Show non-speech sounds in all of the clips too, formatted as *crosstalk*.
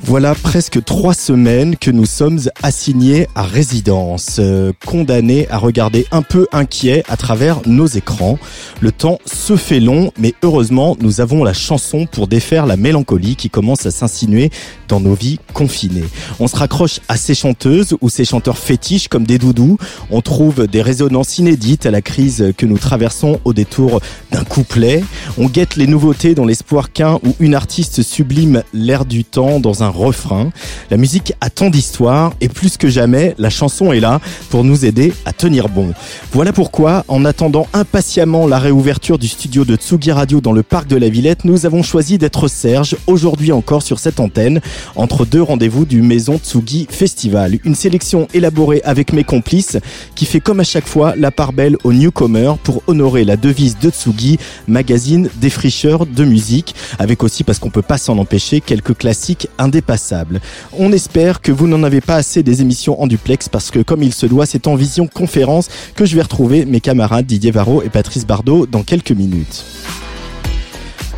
Voilà presque trois semaines que nous sommes assignés à résidence, euh, condamnés à regarder un peu inquiets à travers nos écrans. Le temps se fait long, mais heureusement, nous avons la chanson pour défaire la mélancolie qui commence à s'insinuer dans nos vies confinées. On se raccroche à ces chanteuses ou ces chanteurs fétiches comme des doudous. On trouve des résonances inédites à la crise que nous traversons au détour d'un couplet. On guette les nouveautés dans l'espoir qu'un ou une artiste sublime l'air du temps dans un refrain. La musique a tant d'histoire et plus que jamais, la chanson est là pour nous aider à tenir bon. Voilà pourquoi, en attendant impatiemment la réouverture du studio de Tsugi Radio dans le parc de la Villette, nous avons choisi d'être Serge aujourd'hui encore sur cette antenne entre deux rendez-vous du Maison Tsugi Festival. Une sélection élaborée avec mes complices qui fait comme à chaque fois la part belle aux newcomers pour honorer la devise de Tsugi, magazine défricheur de musique, avec aussi parce qu'on peut pas s'en empêcher quelques classiques On espère que vous n'en avez pas assez des émissions en duplex parce que comme il se doit, c'est en vision conférence que je vais retrouver mes camarades Didier Varro et Patrice Bardot dans quelques minutes.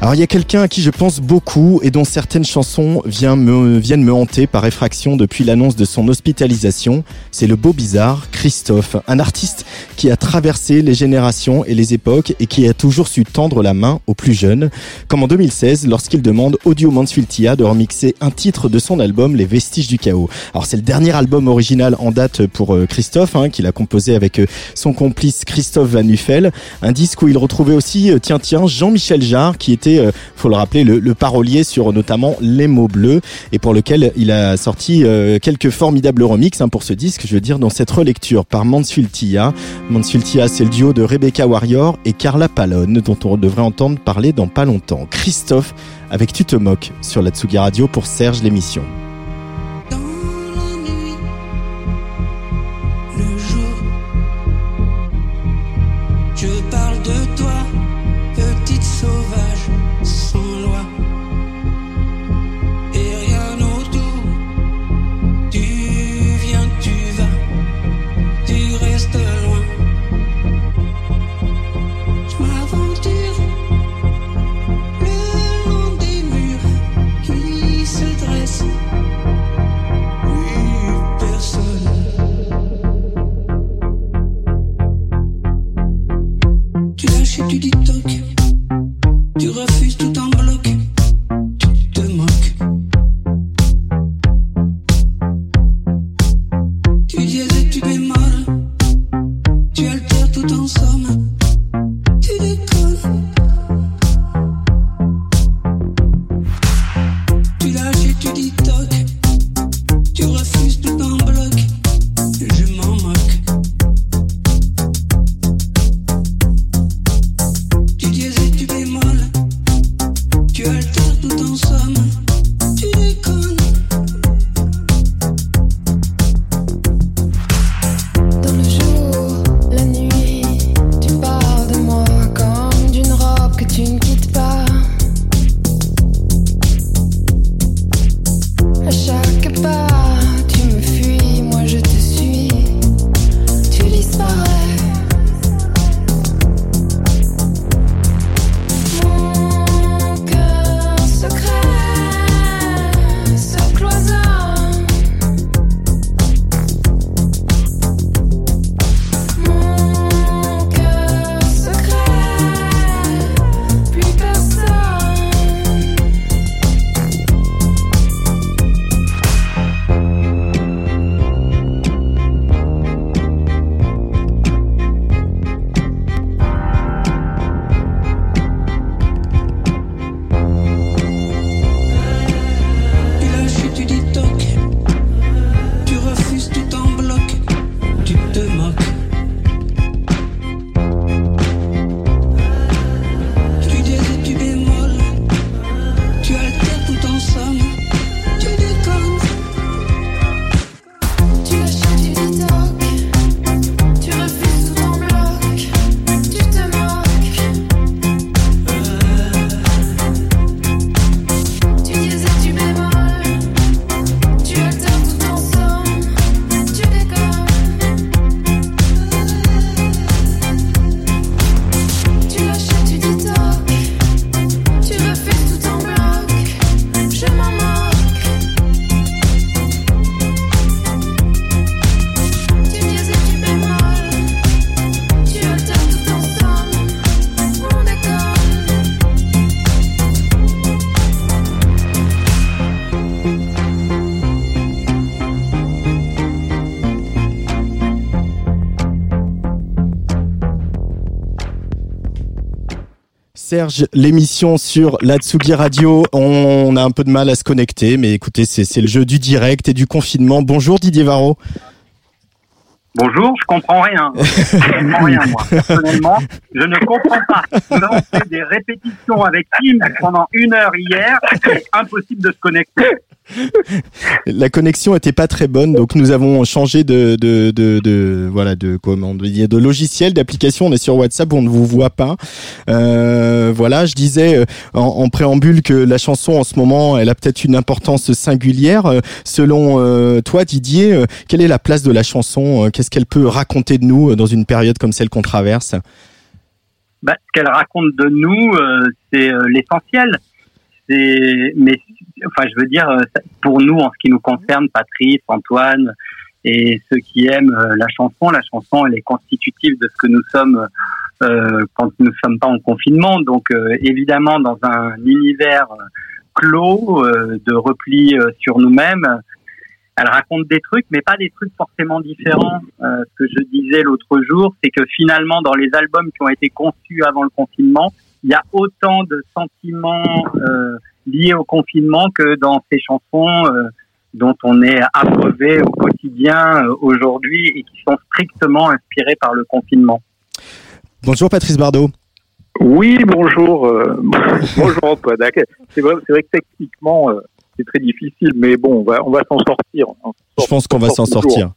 Alors il y a quelqu'un à qui je pense beaucoup et dont certaines chansons viennent me, hanter par effraction depuis l'annonce de son hospitalisation. C'est le beau bizarre Christophe, un artiste qui a traversé les générations et les époques et qui a toujours su tendre la main aux plus jeunes. Comme en 2016 lorsqu'il demande Audio Mansfieldia de remixer un titre de son album Les Vestiges du Chaos. Alors c'est le dernier album original en date pour euh, Christophe hein, qu'il a composé avec euh, son complice Christophe Van Nuffel. Un disque où il retrouvait aussi, euh, tiens tiens, Jean-Michel Jarre qui était euh, faut le rappeler, le, parolier sur notamment Les mots bleus et pour lequel il a sorti euh, quelques formidables remixes hein, pour ce disque, je veux dire, dans cette relecture par Mansfieldia. Mansfieldia, c'est le duo de Rebecca Warrior et Carla Palone, dont on devrait entendre parler dans pas longtemps. Christophe, avec Tu te moques sur la Tsugi Radio pour Serge l'émission. Serge, l'émission sur la Tsugi Radio. On a un peu de mal à se connecter, mais écoutez, c'est le jeu du direct et du confinement. Bonjour Didier Varro. Bonjour, je comprends rien. *laughs* Je comprends rien, moi. Personnellement, je ne comprends pas. Nous avons fait des répétitions avec Tim pendant une heure hier. C'est impossible de se connecter. *laughs* La connexion était pas très bonne, donc nous avons changé de de de, voilà de comment dit de logiciel d'application. On est sur WhatsApp, on ne vous voit pas. Euh, voilà, je disais euh, en, préambule que la chanson en ce moment, elle a peut-être une importance singulière. Euh, Selon toi, Didier, quelle est la place de la chanson? Qu'est-ce qu'elle peut raconter de nous dans une période comme celle qu'on traverse? Bah, ce qu'elle raconte de nous, c'est l'essentiel. Mais, enfin, je veux dire, euh, pour nous, en ce qui nous concerne, Patrice, Antoine et ceux qui aiment euh, la chanson, la chanson, elle est constitutive de ce que nous sommes euh, quand nous ne sommes pas en confinement. Donc, euh, évidemment, dans un univers euh, clos, euh, de repli sur nous-mêmes, elle raconte des trucs, mais pas des trucs forcément différents. Ce que je disais l'autre jour, c'est que finalement, dans les albums qui ont été conçus avant le confinement, il y a autant de sentiments euh, liés au confinement que dans ces chansons euh, dont on est abreuvé au quotidien euh, aujourd'hui et qui sont strictement inspirées par le confinement. Bonjour Patrice Bardot. Oui, bonjour. euh, *laughs* bonjour Antoine. C'est vrai, que techniquement, euh, c'est très difficile, mais bon, on va, on va s'en sortir. Je pense qu'on va s'en sortir.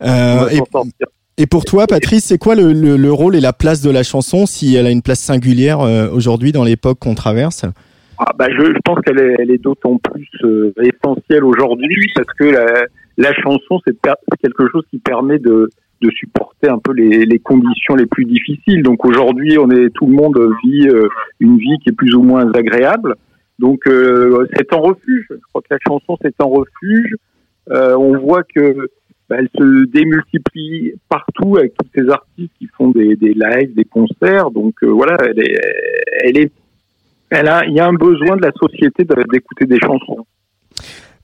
On va et, s'en sortir. Et pour toi, Patrice, c'est quoi le, le, le rôle et la place de la chanson si elle a une place singulière euh, aujourd'hui dans l'époque qu'on traverse? Ah, bah, je, je pense qu'elle est, elle est d'autant plus euh, essentielle aujourd'hui parce que la, la chanson, c'est quelque chose qui permet de, de supporter un peu les, les conditions les plus difficiles. Donc aujourd'hui, on est tout le monde vit euh, une vie qui est plus ou moins agréable. Donc euh, c'est un refuge. Je crois que la chanson c'est un refuge. Euh, on voit que bah, elle se démultiplie partout avec tous ces artistes qui font des, des lives, des concerts. Donc euh, voilà, elle est, elle est elle a, il y a un besoin de la société d'écouter des chansons.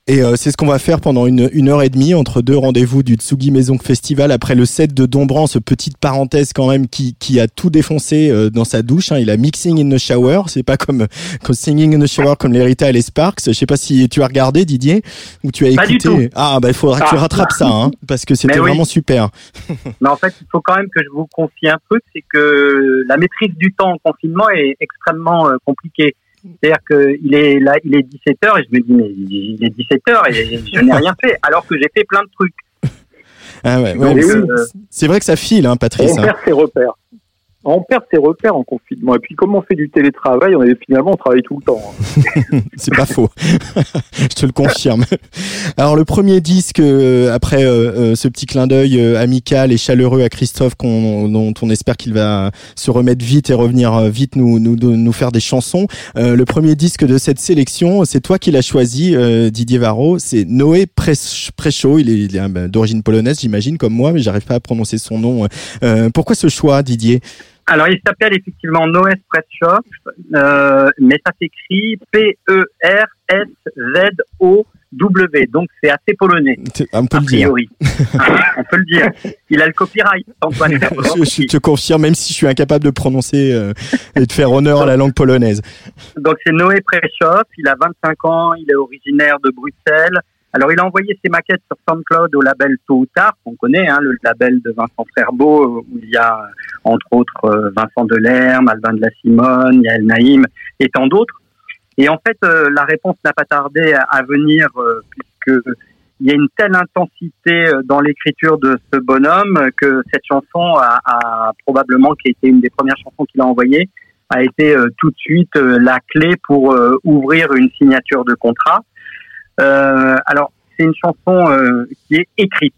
Et euh, c'est ce qu'on va faire pendant une, une heure et demie entre deux rendez-vous du Tsugi Maison Festival après le set de Dombran, ce petite parenthèse quand même qui, qui a tout défoncé euh, dans sa douche. hein. Il a mixing in the shower, c'est pas comme, *laughs* comme singing in the shower comme les Rita et les Sparks. Je sais pas si tu as regardé Didier ou tu as Pas du écouté. Ah bah il faudra que tu Ah. rattrapes ça hein, parce que c'était oui. vraiment super. *laughs* Mais en fait, il faut quand même que je vous confie un truc, c'est que la maîtrise du temps en confinement est extrêmement euh, compliquée. C'est-à-dire qu'il est là, il est 17 h et je me dis mais il est 17 h et je n'ai rien fait, alors que j'ai fait plein de trucs. Ah ouais, ouais, Donc, mais c'est- euh, c'est vrai que ça file hein, Patrice. on hein. perd ses repères. On perd ses repères en confinement. Et puis, comme on fait du télétravail, on est, finalement, on travaille tout le temps. hein. *laughs* C'est pas faux. *laughs* Je te le confirme. Alors le premier disque euh, après euh, euh, ce petit clin d'œil amical et chaleureux à Christophe dont on espère qu'il va se remettre vite et revenir vite nous nous nous faire des chansons. Le premier disque de cette sélection, c'est toi qui l'as choisi Didier Varro, c'est Noé Precho, il est, il est, d'origine polonaise, j'imagine comme moi mais j'arrive pas à prononcer son nom. Pourquoi ce choix Didier? Alors, il s'appelle effectivement Noé Spreadshop, euh, mais ça s'écrit P-E-R-S-Z-O-W. Donc, c'est assez polonais, On peut a le dire. *laughs* on peut le dire. Il a le copyright, Antoine je, te confirme, même si je suis incapable de prononcer euh, et de faire honneur à la langue polonaise. Donc, c'est Noé Prechop. Il a 25 ans. Il est originaire de Bruxelles. Alors, il a envoyé ses maquettes sur SoundCloud au label Tôt ou Tard, qu'on connaît, hein, le label de Vincent Frerbeau, où il y a, entre autres, euh, Vincent Delerme, Albin de la Simone, Yael Naïm et tant d'autres. Et en fait, euh, la réponse n'a pas tardé à, venir, euh, puisque il y a une telle intensité euh, dans l'écriture de ce bonhomme que cette chanson a, a probablement, qui a été une des premières chansons qu'il a envoyées, a été tout de suite la clé pour ouvrir une signature de contrat. Euh, alors, c'est une chanson euh, qui est écrite.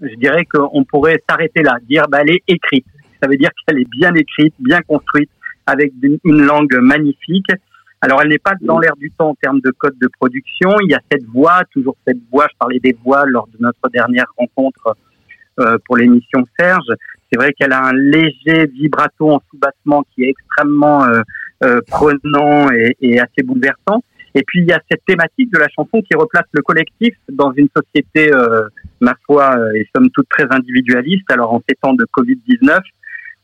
Je dirais qu'on pourrait s'arrêter là, dire bah, elle est écrite. Ça veut dire qu'elle est bien écrite, bien construite, avec une langue magnifique. Alors, elle n'est pas dans l'air du temps en termes de code de production. Il y a cette voix, toujours cette voix. Je parlais des voix lors de notre dernière rencontre euh, pour l'émission Serge. C'est vrai qu'elle a un léger vibrato en sous-bassement qui est extrêmement euh, euh, prenant et, et assez bouleversant. Et puis il y a cette thématique de la chanson qui replace le collectif dans une société, euh, ma foi, euh, et somme toute très individualiste. Alors en ces temps de Covid-19,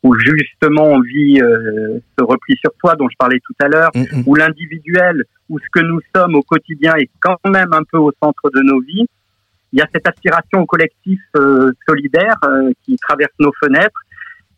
où justement on vit euh, ce repli sur soi dont je parlais tout à l'heure, Mm, mm. où l'individuel, où ce que nous sommes au quotidien est quand même un peu au centre de nos vies. Il y a cette aspiration au collectif euh, solidaire euh, qui traverse nos fenêtres.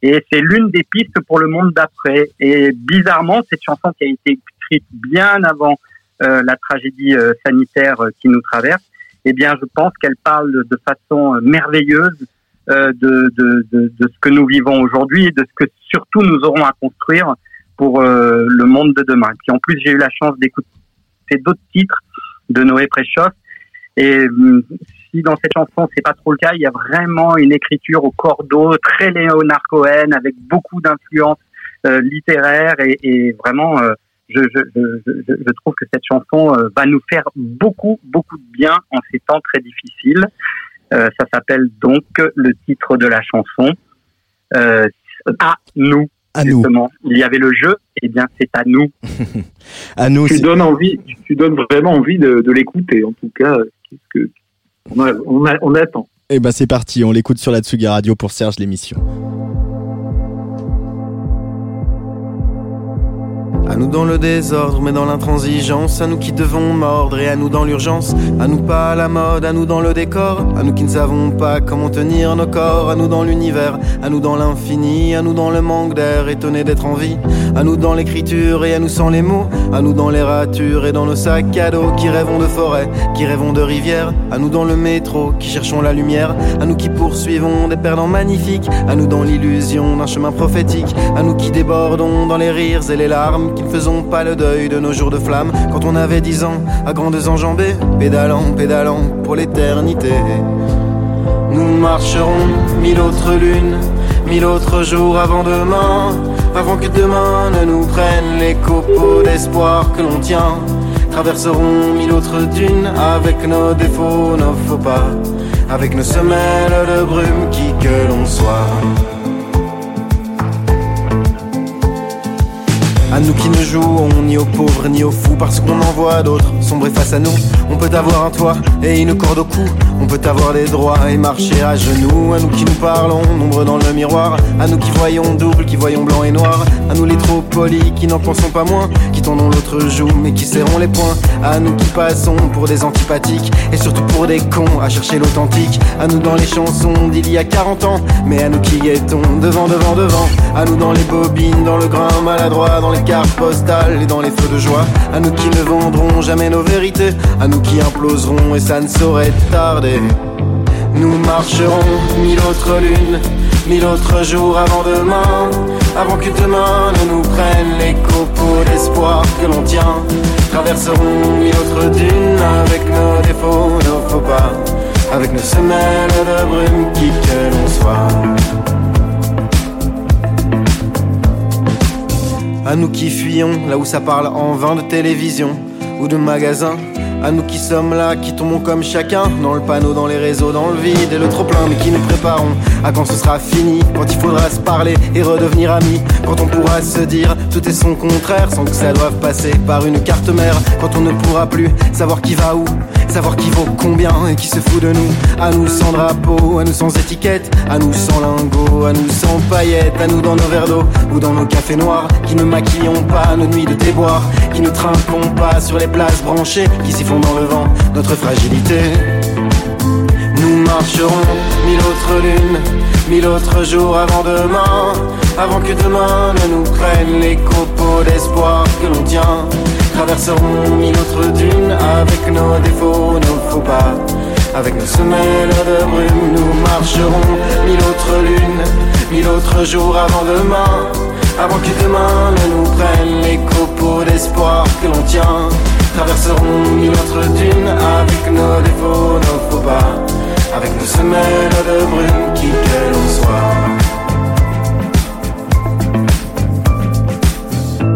Et c'est l'une des pistes pour le monde d'après. Et bizarrement, cette chanson qui a été écrite bien avant la tragédie euh, sanitaire euh, qui nous traverse, eh bien, je pense qu'elle parle de façon euh, merveilleuse euh, de, de, de, de ce que nous vivons aujourd'hui et de ce que surtout nous aurons à construire pour euh, le monde de demain. Puis en plus, j'ai eu la chance d'écouter d'autres titres de Noé Préchoff. Et hum, si dans cette chanson c'est pas trop le cas, il y a vraiment une écriture au cordeau, très Léonard Cohen, avec beaucoup d'influences euh, littéraires et, et vraiment, euh, je, je, je, je- je trouve que cette chanson euh, va nous faire beaucoup, beaucoup de bien en ces temps très difficiles. Euh, ça s'appelle donc le titre de la chanson. Euh, à nous, À nous, justement. Il y avait le jeu, et bien c'est à nous. *laughs* à nous. Tu donnes envie, tu donnes vraiment envie de, de l'écouter. En tout cas, qu'est-ce que on, a- on, a- on attend. Eh ben c'est parti, on l'écoute sur la Tsugi Radio pour Serge l'émission. Nous dans le désordre, mais dans l'intransigeance. À nous qui devons mordre et à nous dans l'urgence. À nous pas à la mode, à nous dans le décor. À nous qui ne savons pas comment tenir nos corps. À nous dans l'univers, à nous dans l'infini. À nous dans le manque d'air, étonné d'être en vie. À nous dans l'écriture et à nous sans les mots. À nous dans les ratures et dans nos sacs à dos. Qui rêvons de forêt, qui rêvons de rivière. À nous dans le métro, qui cherchons la lumière. À nous qui poursuivons des perdants magnifiques. À nous dans l'illusion d'un chemin prophétique. À nous qui débordons dans les rires et les larmes. Qui faisons pas le deuil de nos jours de flamme. Quand on avait dix ans, à grandes enjambées. Pédalant, pédalant pour l'éternité. Nous marcherons mille autres lunes, mille autres jours avant demain, avant que demain ne nous prenne les copeaux d'espoir que l'on tient. Traverserons mille autres dunes avec nos défauts, nos faux pas, avec nos semelles de brume qui que l'on soit. À nous qui ne jouons ni aux pauvres ni aux fous parce qu'on en voit d'autres sombrer face à nous. On peut avoir un toit et une corde au cou. On peut avoir des droits et marcher à genoux. À nous qui nous parlons, nombreux dans le miroir. À nous qui voyons double, qui voyons blanc et noir. À nous les trop polis qui n'en pensons pas moins. Qui tendons l'autre joue mais qui serrons les poings. À nous qui passons pour des antipathiques et surtout pour des cons à chercher l'authentique. À nous dans les chansons d'il y a 40 ans. Mais à nous qui guettons devant, devant, devant. À nous dans les bobines, dans le grain maladroit, dans les cartes postales et dans les feux de joie. À nous qui ne vendrons jamais nos vérités. À nous qui imploserons et ça ne saurait tarder. Nous marcherons mille autres lunes, mille autres jours avant demain. Avant que demain ne nous prenne les copeaux d'espoir que l'on tient. Traverserons mille autres dunes avec nos défauts, nos faux pas. Avec nos semelles de brume qui que l'on soit. À nous qui fuyons là où ça parle en vain de télévision ou de magasins. À nous qui sommes là, qui tombons comme chacun Dans le panneau, dans les réseaux, dans le vide et le trop plein Mais qui nous préparons à quand ce sera fini Quand il faudra se parler et redevenir amis Quand on pourra se dire tout est son contraire Sans que ça doive passer par une carte mère Quand on ne pourra plus savoir qui va où Savoir qui vaut combien et qui se fout de nous. À nous sans drapeau, à nous sans étiquette À nous sans lingots, à nous sans paillettes À nous dans nos verres d'eau ou dans nos cafés noirs Qui ne maquillons pas nos nuits de déboire Qui ne trinquons pas sur les places branchées Qui font dans le vent notre fragilité. Nous marcherons mille autres lunes Mille autres jours avant demain Avant que demain ne nous prenne les copeaux d'espoir que l'on tient Traverserons mille autres dunes avec nos défauts, nos faux pas avec nos semelles de brume, nous marcherons mille autres lunes, mille autres jours avant demain, avant que demain ne nous prenne les copeaux d'espoir que l'on tient. Traverserons mille autres dunes avec nos défauts, nos faux pas, avec nos semelles de brume qui que l'on soit.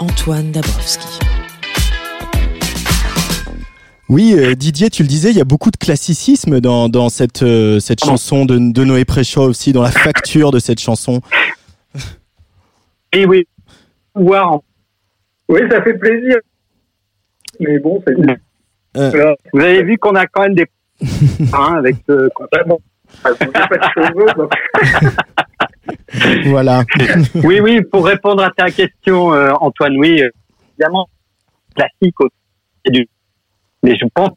Antoine Dabrowski. Oui, euh, Didier, tu le disais, il y a beaucoup de classicisme dans, dans cette, euh, cette chanson de, de Noé Préchaud aussi, dans la facture de cette chanson. Et oui, voir. Oui, ça fait plaisir. Mais bon, c'est Euh. Voilà. Vous avez vu qu'on a quand même des *laughs* hein, avec ce. *laughs* Ah, n'avez pas de cheveux, donc. *laughs* Voilà. Oui, oui, pour répondre à ta question, euh, Antoine, oui, euh, évidemment, classique aussi. c'est du- Mais je pense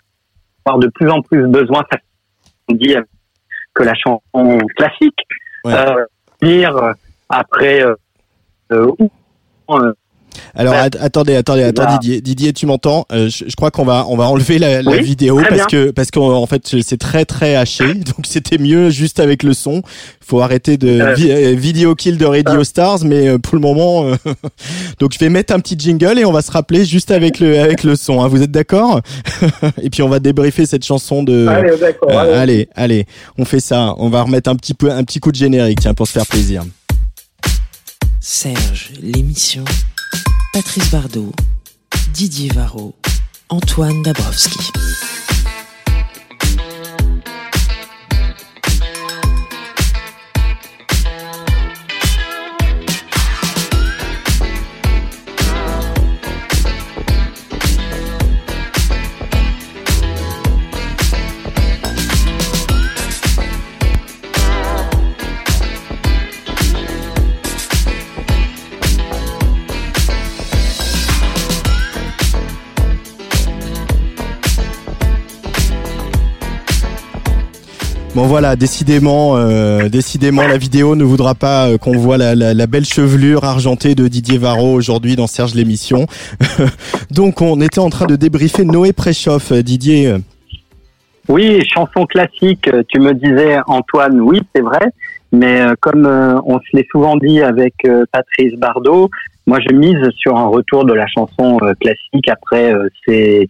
avoir de plus en plus besoin, ça on dit que la chanson classique, Ouais. euh, dire après, euh, euh, euh, Alors Bah, att- attendez, attendez, attends bah. Didier, Didier, tu m'entends? Euh, je, je crois qu'on va on va enlever la, la Oui, vidéo parce bien. que parce qu'en fait c'est très très haché, *laughs* donc c'était mieux juste avec le son. Faut arrêter de Euh. vi- euh, vidéo kill de Radio Stars, mais pour le moment, euh, *laughs* donc je vais mettre un petit jingle et on va se rappeler juste avec le avec le son. hein. Vous êtes d'accord? *laughs* Et puis on va débriefer cette chanson de. Allez. Euh, allez. allez, allez, on fait ça. On va remettre un petit peu un petit coup de générique, tiens, pour se faire plaisir. Serge, l'émission. Patrice Bardot, Didier Varro, Antoine Dabrowski. Bon voilà, décidément, euh, décidément, la vidéo ne voudra pas euh, qu'on voit la, belle chevelure argentée de Didier Varro aujourd'hui dans Serge l'émission. *laughs* Donc on était en train de débriefer Noé Préchoff, euh, Didier. euh, Oui, chanson classique, tu me disais Antoine, oui, c'est vrai, mais euh, comme on se l'est souvent dit avec Patrice Bardot, moi je mise sur un retour de la chanson classique après ces,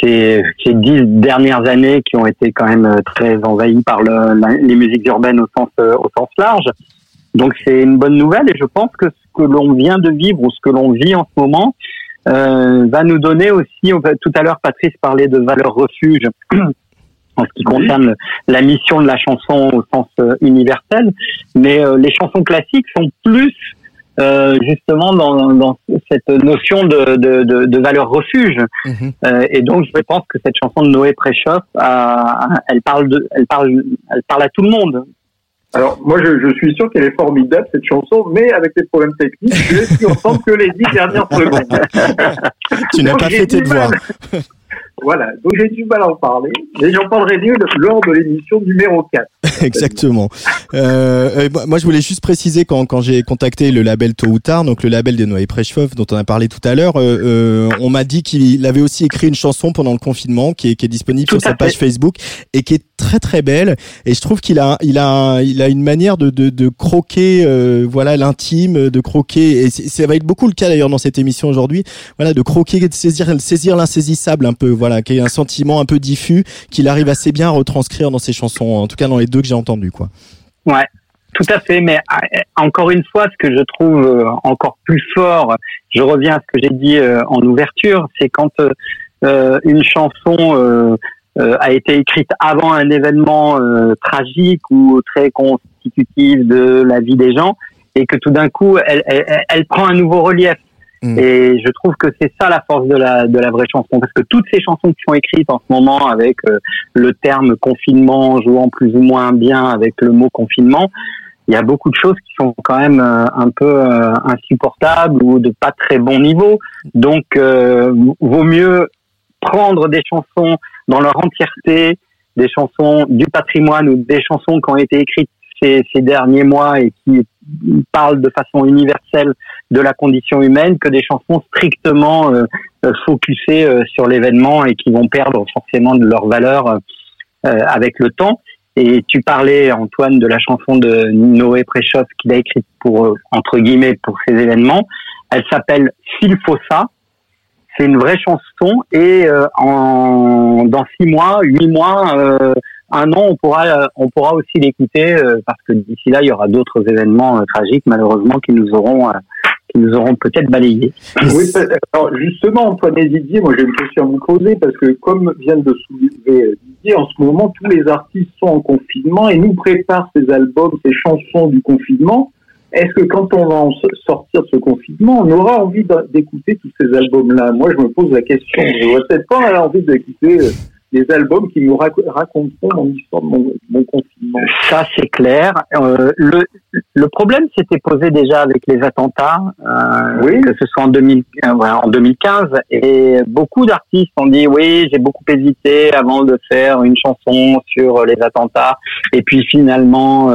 ces, ces dix dernières années qui ont été quand même euh, très envahies par le, la- les musiques urbaines au sens, euh, au sens large. Donc c'est une bonne nouvelle et je pense que ce que l'on vient de vivre ou ce que l'on vit en ce moment euh, va nous donner aussi, on va- tout à l'heure Patrice parlait de valeur refuge en ce qui concerne la mission de la chanson au sens euh, universel, mais euh, les chansons classiques sont plus euh, justement dans, dans cette notion de, de, de, de valeur refuge. Mhm. Euh, et donc je pense que cette chanson de Noé Préchoff, a- elle parle de, elle parle, elle parle à tout le monde. Alors, moi, je, je suis sûr qu'elle est formidable, cette chanson, mais avec les problèmes techniques, je pu entendre que les dix dernières secondes. *laughs* Tu n'as pas fait tes devoirs. *laughs* Voilà, donc j'ai du mal à en parler, mais j'en parlerai mieux lors de l'émission numéro 4. *laughs* Exactement. Euh, euh, moi- je voulais juste préciser quand, quand j'ai contacté le label Tôt ou Tard, donc le label de Noé Prechov dont on a parlé tout à l'heure, euh, euh, on m'a dit qu'il avait aussi écrit une chanson pendant le confinement qui est, qui est disponible Tout sur sa page. Facebook et qui est très très belle. Et je trouve qu'il a, il a, il a une manière de, de, de croquer, euh, voilà, l'intime, de croquer. Et ça va être beaucoup le cas d'ailleurs dans cette émission aujourd'hui. Voilà, de croquer, de saisir, saisir l'insaisissable un peu. Voilà, qui est un sentiment un peu diffus qu'il arrive assez bien à retranscrire dans ses chansons. En tout cas, dans les deux que j'ai entendues, quoi. Ouais, tout à fait. Mais euh, encore une fois, ce que je trouve euh, encore plus fort, je reviens à ce que j'ai dit euh, en ouverture, c'est quand euh, une chanson a été écrite avant un événement tragique ou très constitutif de la vie des gens, et que tout d'un coup, elle prend un nouveau relief. Mm. Et je trouve que c'est ça la force de la de la vraie chanson, parce que toutes ces chansons qui sont écrites en ce moment avec euh, le terme confinement jouant plus ou moins bien avec le mot confinement, il y a beaucoup de choses qui sont quand même euh, un peu euh, insupportables ou de pas très bon niveau. Donc, vaut mieux prendre des chansons dans leur entièreté, des chansons du patrimoine ou des chansons qui ont été écrites ces, ces derniers mois et qui parlent de façon universelle de la condition humaine que des chansons strictement euh, euh, focusées euh, sur l'événement et qui vont perdre forcément de leur valeur euh, avec le temps. Et tu parlais, Antoine, de la chanson de Noé Préchoff qu'il a écrite pour, entre guillemets, pour ces événements. Elle s'appelle S'il faut ça. C'est une vraie chanson et euh, en, dans six mois, huit mois, euh, un an, on pourra, euh, on pourra aussi l'écouter euh, parce que d'ici là, il y aura d'autres événements euh, tragiques, malheureusement, qui nous auront, euh, qui nous auront peut-être balayés. Oui, alors justement, Antoine et Didier, moi j'ai une question à vous poser parce que comme vient de soulever Didier, en ce moment tous les artistes sont en confinement et nous préparent ces albums, ces chansons du confinement. Est-ce que quand on va en sortir de ce confinement, on aura envie d'écouter tous ces albums-là? Moi, je me pose la question. Je n'aurais peut-être pas envie d'écouter euh, des albums qui nous rac- raconteront mon histoire mon, mon confinement. Ça, c'est clair. Euh, le, le problème s'était posé déjà avec les attentats, euh, Oui. que ce soit en, 2000, euh, en 2015. Et beaucoup d'artistes ont dit, oui, j'ai beaucoup hésité avant de faire une chanson sur les attentats. Et puis finalement,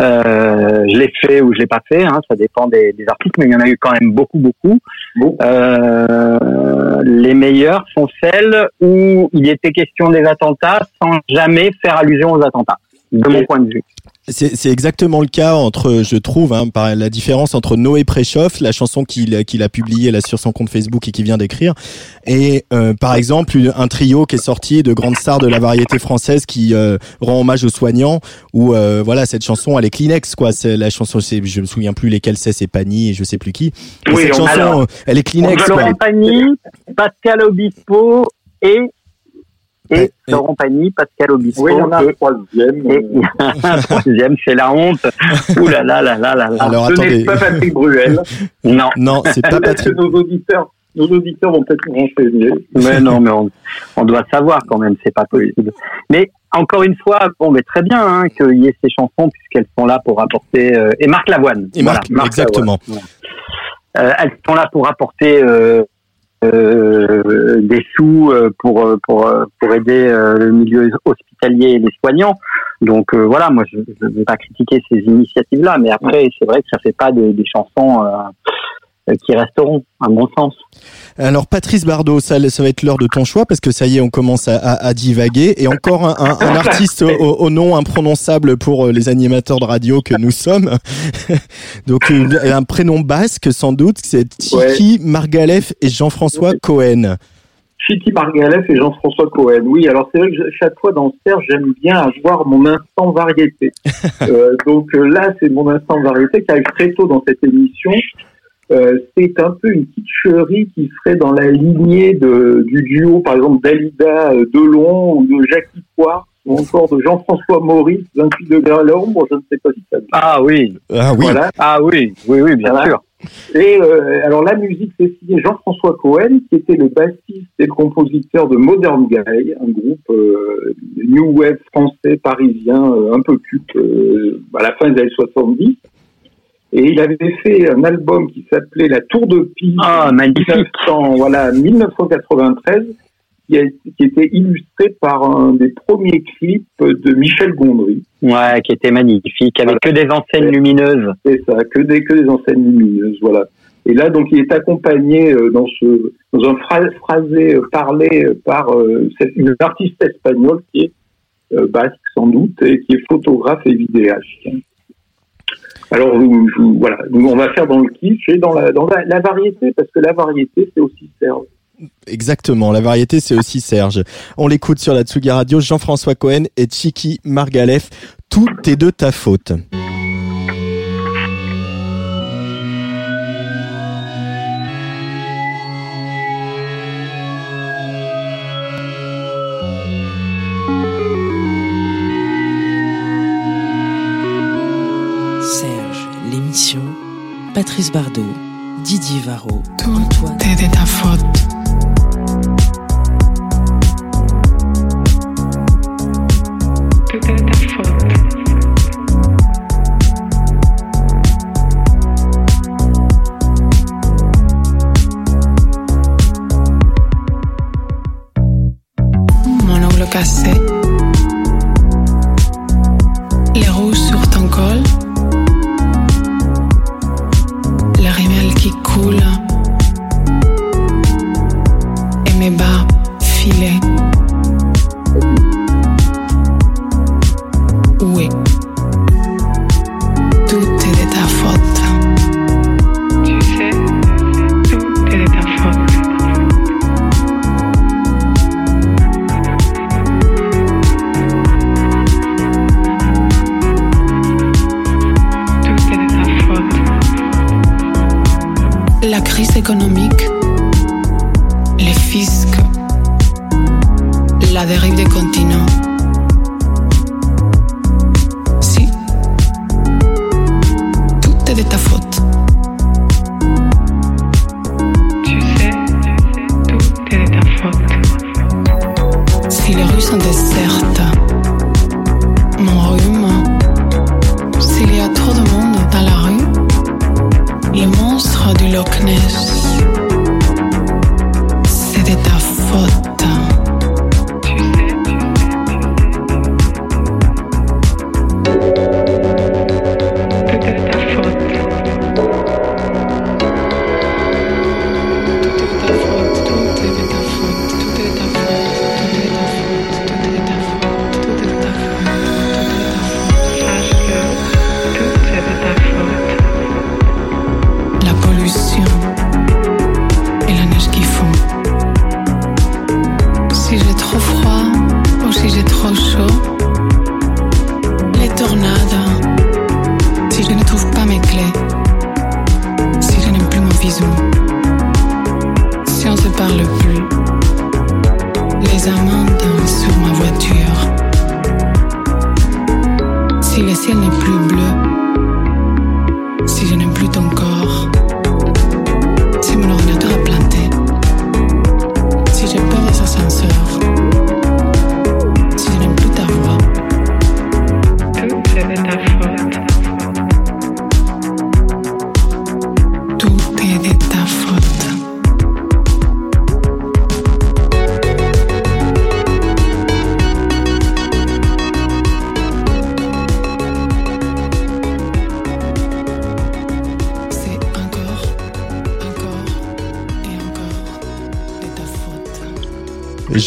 euh, je l'ai fait ou je l'ai pas fait. Hein, ça dépend des, des artistes, mais il y en a eu quand même beaucoup, beaucoup. Bon. Euh, les meilleures sont celles où il était question des attentats sans jamais faire allusion aux attentats, de mon point de vue. C'est exactement le cas entre, je trouve, hein, par la différence entre Noé Préchoff, la chanson qu'il a publiée là sur son compte Facebook et qu'il vient d'écrire, et euh, par exemple un trio qui est sorti de grandes stars de la variété française qui euh, rend hommage aux soignants. Où euh, voilà cette chanson, elle est Kleenex quoi. C'est la chanson, je me souviens plus lesquelles c'est, c'est Pani et je sais plus qui. Oui, cette on- chanson, alors, elle est Kleenex quoi. Laurent Pagny, Pascal Obispo et et Laurent Pagny, Pascal Obispo. Oui, il y en a un troisième. et il y a un troisième, c'est la honte. *laughs* Ouh là là là là là là. Alors Ce n'est pas Patrick Bruel. *laughs* Non, non, c'est pas Patrick. que nos auditeurs, nos auditeurs vont peut-être nous renseigner. mais non, mais on, on doit savoir quand même, c'est pas possible. Mais encore une fois, bon, mais très bien hein, qu'il y ait ces chansons puisqu'elles sont là pour apporter euh, et Marc Lavoine. Et Marc, Voilà, exactement. Lavoine. Euh, elles sont là pour apporter euh, euh, des sous euh, pour euh, pour pour aider le milieu hospitalier et les soignants. Donc euh, voilà, moi je ne vais pas critiquer ces initiatives-là, mais après c'est vrai que ça fait pas des, des chansons qui resteront, à mon sens. Alors Patrice Bardot, ça, ça va être l'heure de ton choix parce que ça y est, on commence à, à- à divaguer. Et encore un, un- un artiste au, au nom imprononçable pour euh, les animateurs de radio que nous sommes. *laughs* Donc euh, un prénom basque sans doute, c'est Tiki Margalef et Jean-François Cohen. Chiki Margalef et Jean-François Cohen. Oui, alors c'est vrai que chaque fois dans Serge, j'aime bien avoir mon instant variété. *laughs* Euh, donc euh, là, c'est mon instant variété qui arrive très tôt dans cette émission. Euh, c'est un peu une petite chérie qui serait dans la lignée de, du duo, par exemple, d'Alida euh, Delon ou de Jackie Poire ou encore de Jean-François Maurice, 28 degrés à l'ombre, je ne sais pas si ça dit. Ah oui, Ah oui, Voilà. ah oui, oui, oui, bien Voilà. sûr. Et euh, alors la musique, c'est signé Jean-François Cohen, qui était le bassiste et le compositeur de Modern Guy, un groupe euh, new wave français parisien euh, un peu culte euh, à la fin des années 70. Et il avait fait un album qui s'appelait La Tour de Pise Ah, magnifique. 1900, voilà, 1993, qui, a, qui était illustré par un des premiers clips de Michel Gondry. Ouais, qui était magnifique, avec que des enseignes lumineuses. C'est ça, que des, que des enseignes lumineuses, voilà. Et là, donc, il est accompagné euh, dans ce, dans un phra- phrasé euh, parlé euh, par une artiste espagnole qui est basque sans doute et qui est photographe et vidéaste. Alors, je- je- voilà, on va faire dans le kitsch et dans la, dans la, variété, parce que la variété, c'est aussi Serge. exactement. La variété, c'est aussi Serge. On l'écoute sur la Tsugi Radio, Jean-François Cohen et Tiki Margalef. Tout est de ta faute. Patrice Bardot, Didier Varro, Tout Antoine. ta faute. Tout ta faute. Mon ongle cassé.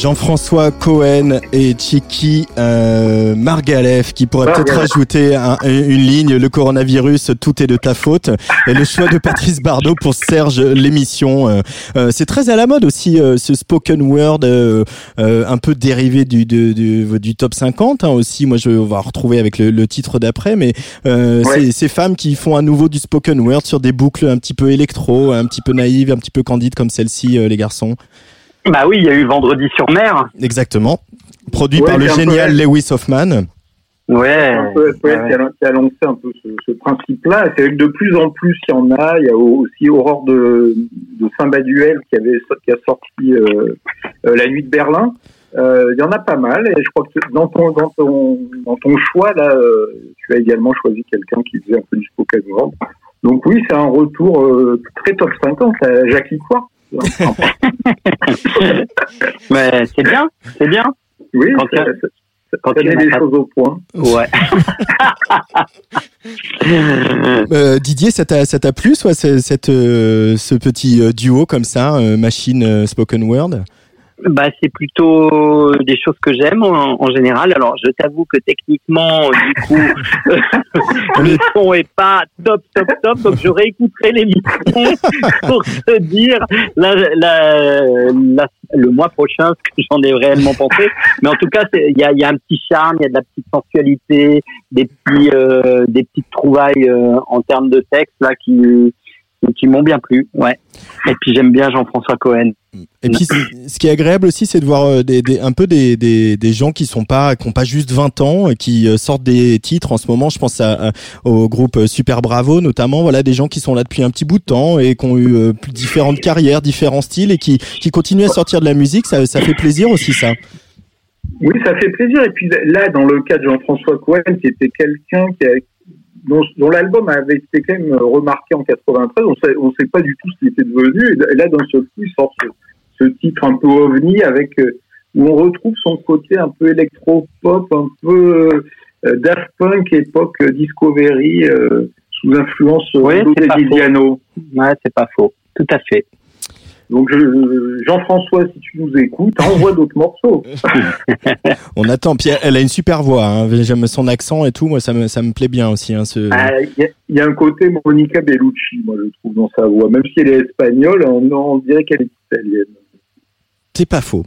Jean-François Cohen et Chiki euh, Margalef qui pourraient peut-être rajouter un- une ligne. Le coronavirus tout est de ta faute. Et le choix de *laughs* Patrice Bardot pour Serge l'émission euh, euh, c'est très à la mode aussi euh, ce spoken word euh, euh, un peu dérivé du, du, du, du top 50 hein, aussi. Moi je on va retrouver avec le, le titre d'après mais euh, Ouais. c'est ces femmes qui font à nouveau du spoken word sur des boucles un petit peu électro un petit peu naïves un petit peu candides comme celle-ci euh, les garçons Bah oui, il y a eu Vendredi sur mer. Exactement. Produit Ouais, par le c'est peu génial. Lewis Hoffman. Ouais. un peu SOS ouais. qui, a, lancé un peu ce, ce principe-là. C'est vrai que de plus en plus, il y en a. Il y a aussi Aurore de, de Saint-Baduel qui, avait, qui a sorti euh, euh, La Nuit de Berlin. Euh, il y en a pas mal. Et je crois que dans ton, dans ton, dans ton choix, là, tu as également choisi quelqu'un qui faisait un peu du spoken word. Donc oui, c'est un retour euh, très top 50. là, Jackie Quartz. *laughs* Mais c'est bien, c'est bien. Oui, Quand ça, quand a les choses au point. Ouais. *laughs* Euh, Didier, ça t'a ça t'a plu, soit ce- cette, euh, ce petit euh, duo comme ça, euh, machine euh, spoken word? Bah, c'est plutôt des choses que j'aime en, en général. Alors, je t'avoue que techniquement, du coup, *laughs* le son est pas top, top, top. Donc, je réécouterai l'émission *laughs* pour te dire la, la, la- le mois prochain ce que j'en ai réellement pensé. Mais en tout cas, il y a, il y a un petit charme, il y a de la petite sensualité, des petits, euh, des petites trouvailles euh, en termes de texte là qui qui m'ont bien plu. Ouais. Et puis j'aime bien Jean-François Cohen. Et puis, ce qui est agréable aussi, c'est de voir euh, des, des- un peu des, des, des gens qui sont pas, qui ont pas juste 20 ans, et qui euh, sortent des titres en ce moment. Je pense à, à- au groupe euh, Super Bravo, notamment. Voilà, des gens qui sont là depuis un petit bout de temps et qui ont eu euh, différentes carrières, différents styles, et qui, qui continuent à sortir de la musique. Ça, ça fait plaisir aussi, ça. Oui, ça fait plaisir. Et puis là, dans le cas de Jean-François Cohen, c'était quelqu'un qui a, dont, dont l'album avait été quand même remarqué en 93. On sait, on sait pas du tout ce qu'il était devenu. Et là, d'un seul coup, il sort ce, ce titre un peu ovni avec euh, où on retrouve son côté un peu électro-pop, un peu euh, Daft Punk, époque euh, Discovery, euh, sous influence euh, Oui, pas Tiziano. Ouais, c'est pas faux. Tout à fait. Donc, je- Jean-François, si tu nous écoutes, envoie d'autres morceaux. *laughs* On attend. Puis elle, a une super voix. Hein. J'aime son accent et tout. Moi, ça me, ça me plaît bien aussi. Hein, ce... Ah, Il y, a- il y a un côté Monica Bellucci, moi, je trouve, dans sa voix. Même si elle est espagnole, on, on dirait qu'elle est italienne. C'est pas faux.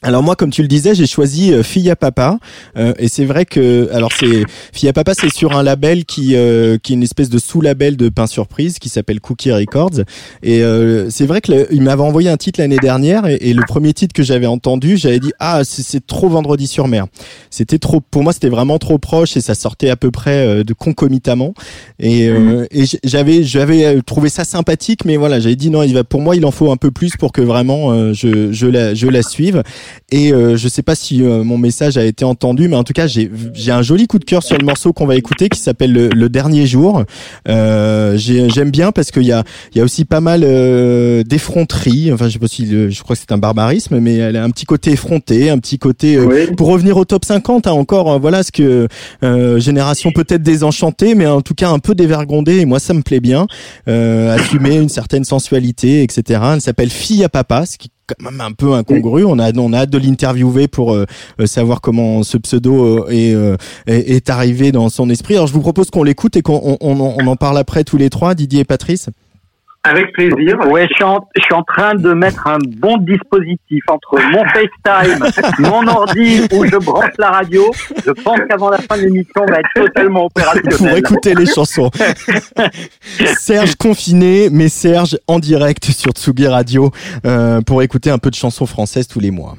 Alors moi, comme tu le disais, j'ai choisi euh, Fille à Papa, euh, et c'est vrai que, alors c'est Fille à Papa, c'est sur un label qui euh, qui est une espèce de sous-label de pain surprise qui s'appelle Cookie Records, et euh, c'est vrai que le- il m'avait envoyé un titre l'année dernière, et, et le premier titre que j'avais entendu, j'avais dit ah c'est- trop Vendredi sur mer. C'était trop, pour moi c'était vraiment trop proche et ça sortait à peu près euh, de concomitamment, et, euh, et j- j'avais j'avais trouvé ça sympathique, mais voilà j'avais dit non il va pour moi il en faut un peu plus pour que vraiment euh, je je la je la suive. Et euh, je sais pas si euh, mon message a été entendu, mais en tout cas j'ai un joli coup de cœur sur le morceau qu'on va écouter qui s'appelle le, Le dernier jour. Euh, j'ai- J'aime bien parce qu'il y a y a aussi pas mal euh, d'effronterie. Enfin je sais pas si le- je crois que c'est un barbarisme, mais elle a un petit côté effronté, un petit côté euh, Oui. pour revenir au top 50 hein, encore euh, voilà ce que euh, génération peut-être désenchantée, mais en tout cas un peu dévergondée. Et moi ça me plaît bien. Euh, assumer une certaine sensualité, etc. Elle s'appelle Fille à papa, ce qui même un peu incongru. On a on a hâte de l'interviewer pour euh, euh, savoir comment ce pseudo euh, est, arrivé dans son esprit. Alors je vous propose qu'on l'écoute et qu'on on, on, on en parle après tous les trois, Didier et Patrice. Avec plaisir. Ouais, je suis, en, je suis en train de mettre un bon dispositif entre mon FaceTime, mon ordi où je branche la radio. Je pense qu'avant la fin de l'émission, on va être totalement pour opérationnel. écouter les chansons. Serge confiné, mais Serge en direct sur Tsugi Radio euh, pour écouter un peu de chansons françaises tous les mois.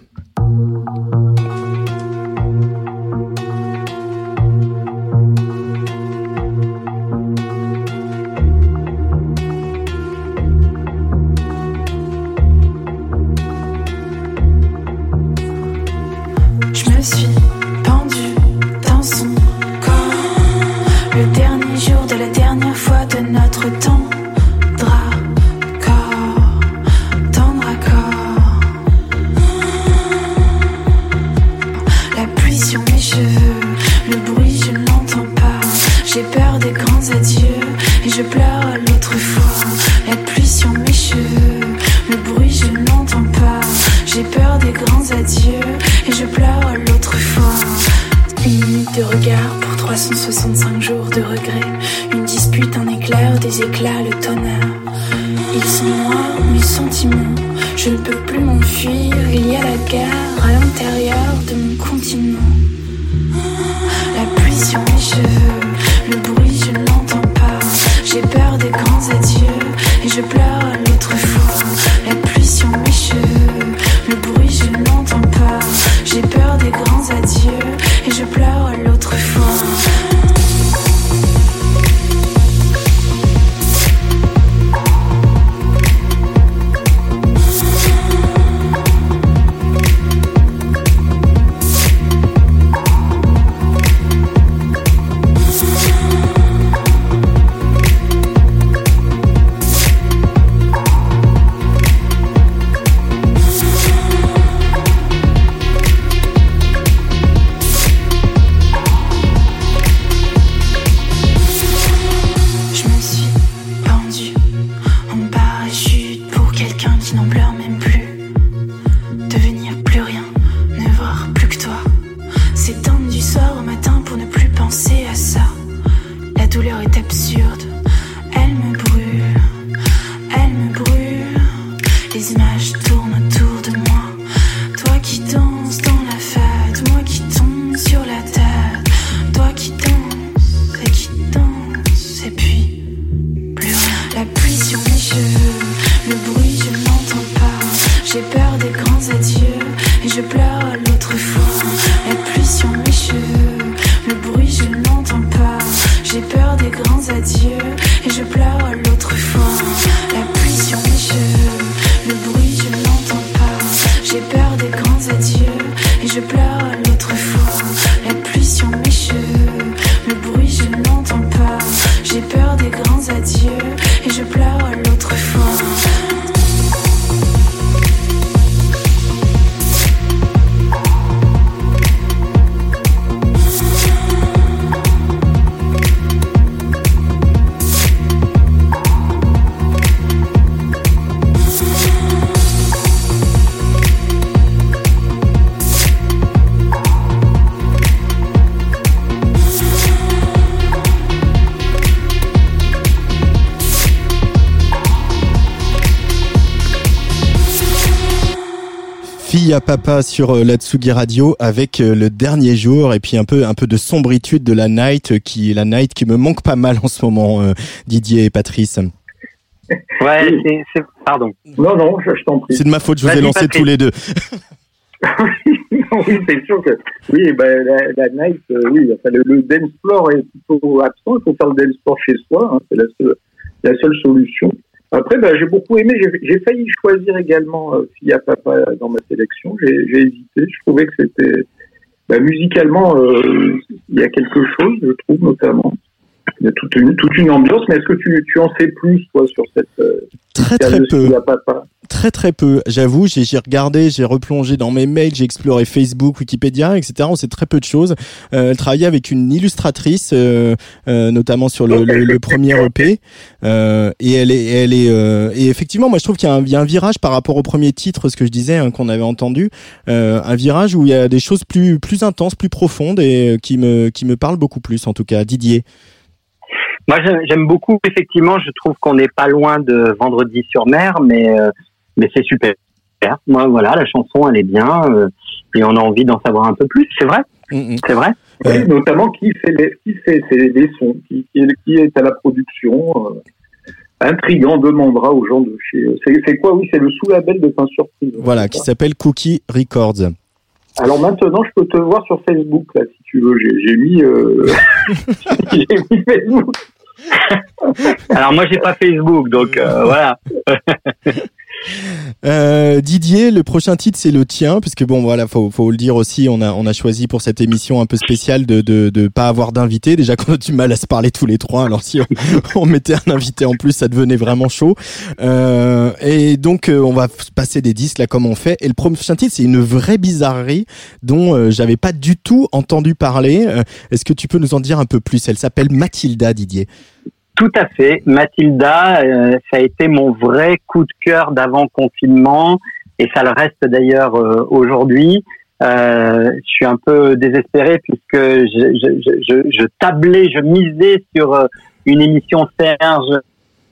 Fia Papa sur euh, la Tsugi Radio avec euh, le dernier jour et puis un peu un peu de sombritude de la night euh, qui la night qui me manque pas mal en ce moment Didier et Patrice. Ouais, c'est pardon. Non non, je, t'en prie. C'est de ma faute, je vous ai lancé tous les deux. *laughs* oui, c'est sûr que oui, ben, la, night, oui, enfin, le, dance floor est plutôt absent. Il faut faire le dance floor chez soi, hein, c'est la seule, la seule solution. Après, bah, j'ai beaucoup aimé. J'ai failli choisir également euh, Fia Papa dans ma sélection. J'ai hésité. Je trouvais que c'était bah, musicalement, euh, il y a quelque chose, je trouve notamment. Il y a toute une, toute une ambiance. Mais est-ce que tu, tu en sais plus toi sur cette euh, très très peu. Papa? Très très peu. J'avoue, j'ai regardé, j'ai replongé dans mes mails, j'ai exploré Facebook, Wikipédia, etc. On sait très peu de choses. Euh, elle travaillait avec une illustratrice, euh, euh, notamment sur le, le, premier EP, euh, et elle est, elle est, euh, et effectivement, moi je trouve qu'il y, y, a un virage par rapport au premier titre, ce que je disais, hein, qu'on avait entendu, euh, un virage où il y a des choses plus, plus intenses, plus profondes et qui me, qui me parlent beaucoup plus, en tout cas. Didier. Moi, j'aime beaucoup. Effectivement, je trouve qu'on n'est pas loin de Vendredi sur mer, mais mais c'est super. Moi, voilà, la chanson, elle est bien, euh, et on a envie d'en savoir un peu plus. C'est vrai, mm, mm. c'est vrai. notamment qui fait les, qui fait les sons, qui, qui, est à la production. Euh, intrigant demandera aux gens de chez. C'est quoi? Oui, c'est le sous-label de Pain Surprise. Voilà, qui s'appelle Cookie Records. Alors maintenant, je peux te voir sur Facebook là, si tu veux. J'ai mis, euh... *laughs* j'ai mis Facebook. Alors moi, j'ai pas Facebook, donc euh, voilà. *laughs* Euh, Didier, le prochain titre c'est le tien, puisque bon voilà, faut, faut le dire aussi, on a on a choisi pour cette émission un peu spéciale de de, de pas avoir d'invité. Déjà qu'on a du mal à se parler tous les trois, alors si *laughs* on, mettait un invité en plus, ça devenait vraiment chaud. Euh, et donc euh, on va passer des disques là comme on fait. Et le prochain titre c'est une vraie bizarrerie dont euh, j'avais pas du tout entendu parler. Euh, est-ce que tu peux nous en dire un peu plus? Elle s'appelle Mathilda, Didier. Tout à fait. Mathilda, euh, ça a été mon vrai coup de cœur d'avant confinement et ça le reste d'ailleurs euh, aujourd'hui. Euh, je suis un peu désespéré puisque je, je, je, je, tablais, je misais sur euh, une émission Serge,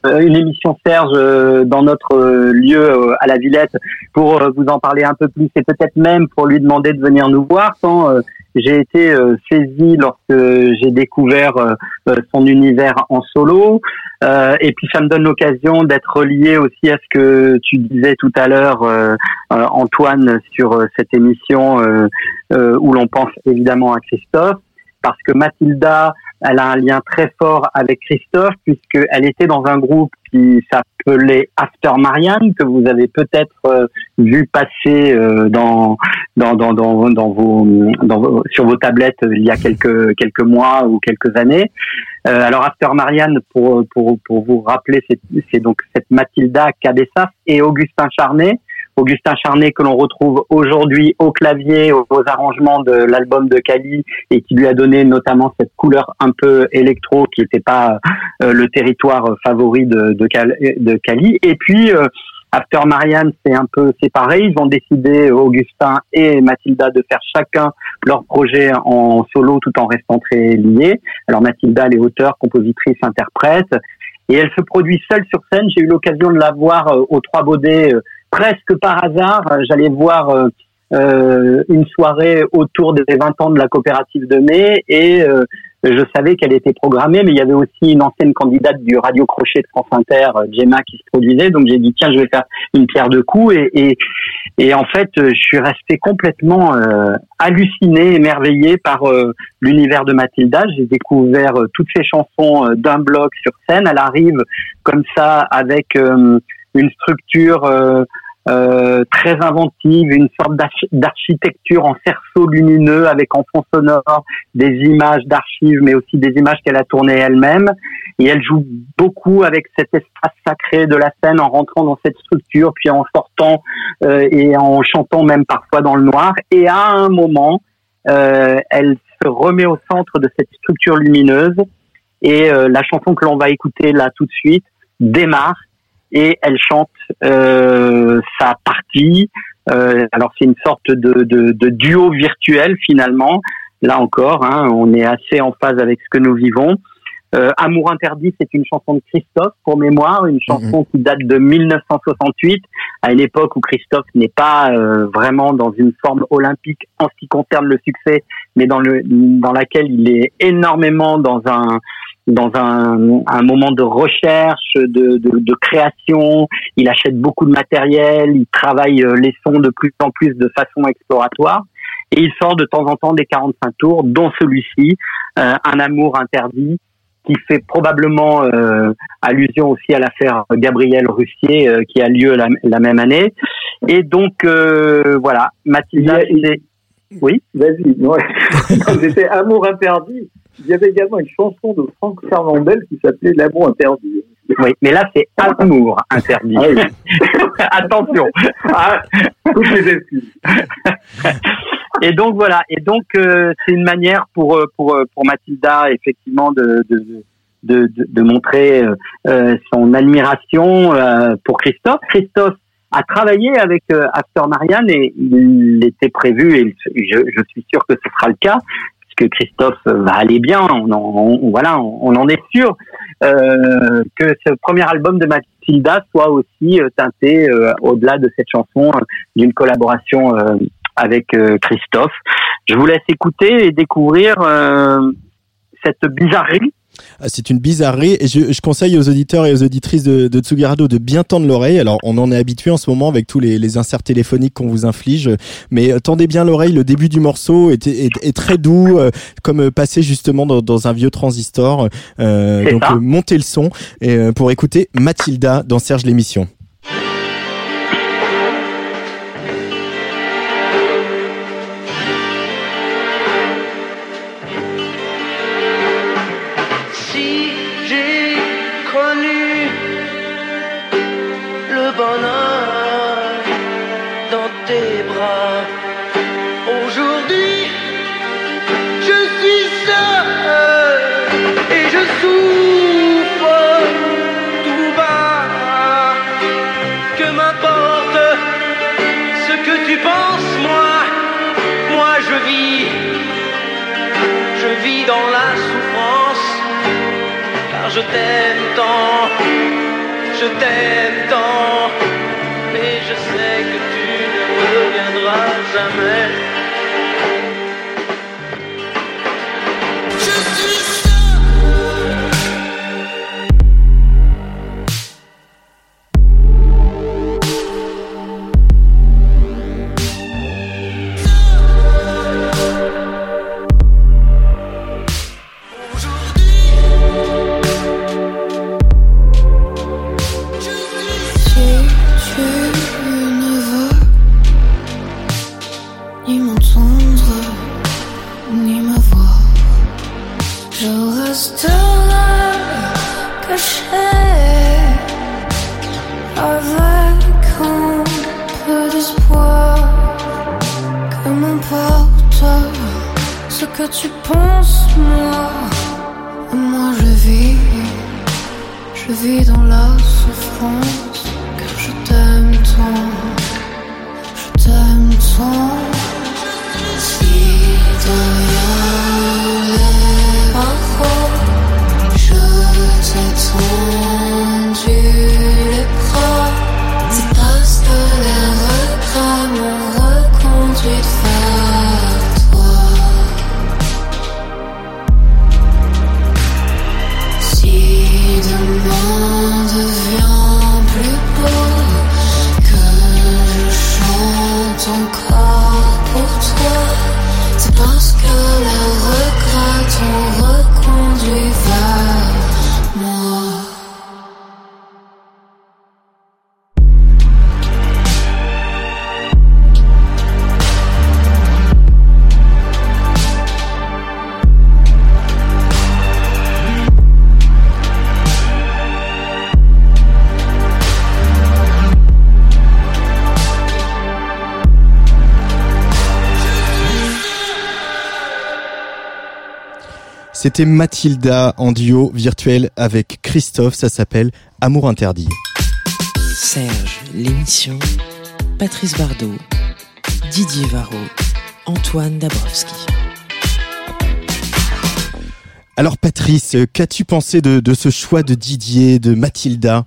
une émission Serge dans notre lieu à la Villette pour vous en parler un peu plus et peut-être même pour lui demander de venir nous voir sans j'ai été euh, saisi lorsque j'ai découvert euh, euh, son univers en solo. et puis ça me donne l'occasion d'être relié aussi à ce que tu disais tout à l'heure, Antoine, sur cette émission où l'on pense évidemment à Christophe, parce que Mathilda, elle a un lien très fort avec Christophe puisqu'elle était dans un groupe qui s'appelait After que vous avez peut-être euh, vu passer euh, dans, dans, dans, dans, dans, vos, dans sur vos tablettes il y a quelques quelques mois ou quelques années. Euh, alors After Marianne, pour pour pour vous rappeler, c'est donc cette Mathilda Cabessas et Augustin Charnet Augustin Charnet que l'on retrouve aujourd'hui au clavier, aux, arrangements de l'album de Cali et qui lui a donné notamment cette couleur un peu électro qui n'était pas euh, le territoire favori de, de, Cali. Et puis euh, After Marianne, c'est un peu séparé. Ils ont décidé, Augustin et Mathilda, de faire chacun leur projet en solo tout en restant très liés. Alors Mathilda, elle est auteure, compositrice, interprète. Et elle se produit seule sur scène. J'ai eu l'occasion de la voir euh, aux Trois Baudets presque par hasard, euh, j'allais voir euh, euh, une soirée autour des 20 ans de la coopérative de mai et je savais qu'elle était programmée, mais il y avait aussi une ancienne candidate du Radio Crochet de France Inter, Gemma, qui se produisait. Donc j'ai dit tiens, je vais faire une pierre de coups et et, et en fait, je suis resté complètement halluciné, émerveillé par l'univers de Mathilda. J'ai découvert toutes ces chansons d'un bloc sur scène. Elle arrive comme ça avec une structure euh, euh, très inventive, une sorte d'architecture en cerceau lumineux avec en fond sonore des images d'archives, mais aussi des images qu'elle a tournées elle-même. Et elle joue beaucoup avec cet espace sacré de la scène en rentrant dans cette structure, puis en sortant euh, et en chantant même parfois dans le noir. Et à un moment, euh, elle se remet au centre de cette structure lumineuse. Et euh, la chanson que l'on va écouter là tout de suite démarre et elle chante euh, sa partie. Euh, alors c'est une sorte de, de, duo virtuel finalement. Là encore, hein, on est assez en phase avec ce que nous vivons. Euh, Amour interdit, c'est une chanson de Christophe pour mémoire, une chanson qui date de 1968, à une époque où Christophe n'est pas euh, vraiment dans une forme olympique en ce qui concerne le succès, mais dans le dans laquelle il est énormément dans un dans un, un moment de recherche, de, de, de création. Il achète beaucoup de matériel, il travaille euh, les sons de plus en plus de façon exploratoire. Et il sort de temps en temps des 45 tours, dont celui-ci, euh, Un amour interdit, qui fait probablement euh, allusion aussi à l'affaire Gabriel Russier euh, qui a lieu la, la, même année. Et donc euh, voilà, Mathilda, c'est... Oui, vas-y. Ouais. *laughs* C'était Amour interdit. Il y avait également une chanson de Franck Fernandel qui s'appelait L'amour interdit. Oui, mais là c'est amour interdit. Ah oui. *laughs* Attention. Ah, toutes les excuses. *laughs* Et donc voilà. Et donc euh, c'est une manière pour pour pour Mathilda effectivement de de de, de, montrer euh, son admiration euh, pour Christophe. Christophe a travaillé avec euh, After Marianne et il était prévu et je, je suis sûr que ce sera le cas que Christophe va aller bien, on, en, on voilà, on, en est sûr euh, que ce premier album de Mathilda soit aussi euh, teinté euh, au-delà de cette chanson euh, d'une collaboration avec Christophe. Je vous laisse écouter et découvrir cette bizarrerie ah, c'est une bizarrerie et je, je, conseille aux auditeurs et aux auditrices de, de Tsugarado de bien tendre l'oreille. Alors on en est habitué en ce moment avec tous les, les inserts téléphoniques qu'on vous inflige, mais euh, tendez bien l'oreille. Le début du morceau est, est, est très doux, euh, comme euh, passer justement dans, dans, un vieux transistor. Euh, donc montez le son et, pour écouter Mathilda dans Serge l'émission. Je t'aime tant, je t'aime tant, mais je sais que tu ne reviendras jamais. Cacher avec un peu d'espoir que mon porte Ce que tu penses moi Moi je vis. Je vis dans la souffrance Car je t'aime tant. Je t'aime tant. Oh. C'était Mathilda en duo virtuel avec Christophe, ça s'appelle Amour interdit. Serge, l'émission, Patrice Bardot, Didier Varro, Antoine Dabrowski. Alors Patrice, qu'as-tu pensé de, de ce choix de Didier, de Mathilda?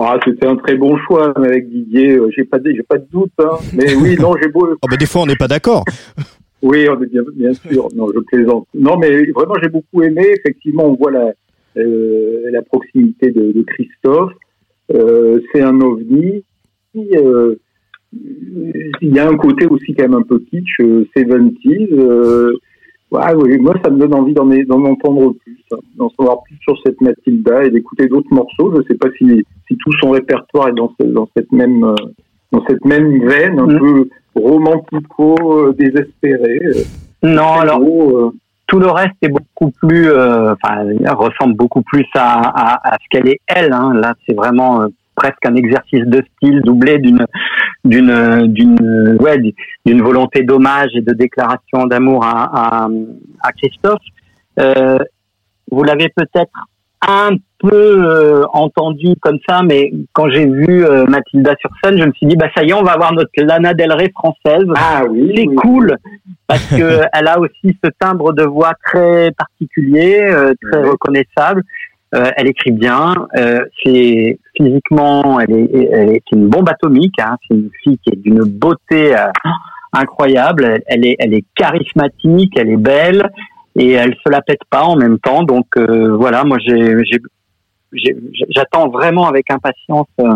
Ah, c'était un très bon choix mais avec Didier. euh, J'ai pas, de- j'ai pas de doute. Hein. Mais oui, non, j'ai beau. *laughs* oh, bah, Des fois on n'est pas d'accord. *laughs* Oui, on est bien, bien sûr. Non, je plaisante. Non, mais vraiment, j'ai beaucoup aimé. Effectivement, on voit la, euh, la proximité de, de Christophe. Euh, c'est un ovni. Euh, il y a un côté aussi quand même un peu kitsch, euh, 70s. Euh, ouais, oui, moi, ça me donne envie d'en d'en entendre plus, hein, d'en savoir plus sur cette Mathilda et d'écouter d'autres morceaux. Je sais pas si, si tout son répertoire est dans, ce- dans cette même euh, dans cette même veine, un Mm. peu romantico, euh, désespéré. Non, alors beau, euh, tout le reste est beaucoup plus, euh, enfin, ressemble beaucoup plus à, à, à ce qu'elle est elle. Hein. Là, c'est vraiment euh, presque un exercice de style doublé d'une d'une d'une ouais d'une volonté d'hommage et de déclaration d'amour à, à, à Christophe. Euh, vous l'avez peut-être un peu euh, entendu comme ça, mais quand j'ai vu euh, Mathilda sur scène, je me suis dit bah ça y est, on va avoir notre Lana Del Rey française. Ah oui, c'est oui. cool parce *laughs* que elle a aussi ce timbre de voix très particulier, euh, très Ouais. reconnaissable. Euh, elle écrit bien. Euh, c'est physiquement, elle est, elle est une bombe atomique. Hein. C'est une fille qui est d'une beauté euh, incroyable. Elle, elle est, elle est charismatique, elle est belle et elle se la pète pas en même temps. Donc euh, voilà, moi j'attends vraiment avec impatience euh,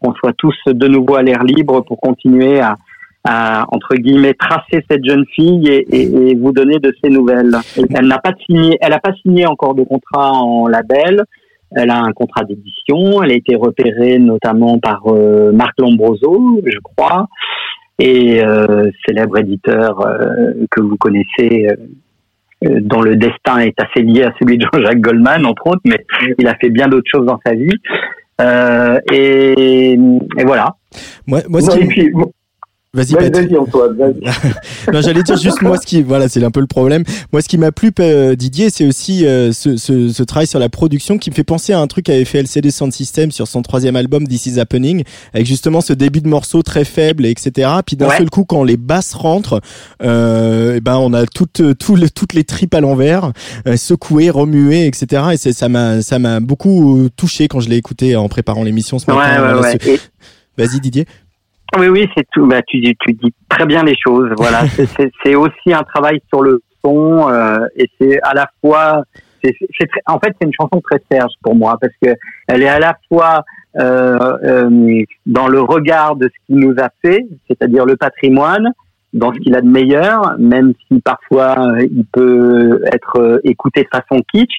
qu'on soit tous de nouveau à l'air libre pour continuer à, à, entre guillemets tracer cette jeune fille et, et, et vous donner de ses nouvelles. Elle n'a pas signé, elle n'a pas signé encore de contrat en label. Elle a un contrat d'édition. Elle a été repérée notamment par euh, Marc Lombroso, je crois, et euh, célèbre éditeur euh, que vous connaissez, dont le destin est assez lié à celui de Jean-Jacques Goldman, entre autres, mais il a fait bien d'autres choses dans sa vie. Euh, et, et voilà. Moi, moi ce Non, qui... et puis, moi- Vas-y, vas-y, Patrice. vas-y, Antoine, vas-y. *laughs* non, j'allais dire juste moi ce qui, voilà, c'est un peu le problème. Moi, ce qui m'a plu, euh, Didier, c'est aussi euh, ce, ce, ce travail sur la production qui me fait penser à un truc qu'avait fait LCD Sound System sur son troisième album This Is Happening, avec justement ce début de morceau très faible, etc. Puis d'un Ouais. seul coup, quand les basses rentrent, euh, eh ben on a toutes, tout le- toutes les tripes à l'envers, euh, secouées, remuées, etc. Et c'est, ça m'a, ça m'a beaucoup euh, touché quand je l'ai écouté en préparant l'émission ce Ouais, matin. ouais, Voilà, ouais. ce- Et- Vas-y, Didier. Oui, oui, c'est tout. Bah, tu, dis- tu dis très bien les choses. Voilà, *laughs* C'est- aussi un travail sur le son euh, et c'est à la fois. c'est très- en fait, c'est une chanson très Serge pour moi parce que elle est à la fois euh, euh, dans le regard de ce qu'il nous a fait, c'est-à-dire le patrimoine, dans ce qu'il a de meilleur, même si parfois euh, il peut être euh, écouté de façon kitsch.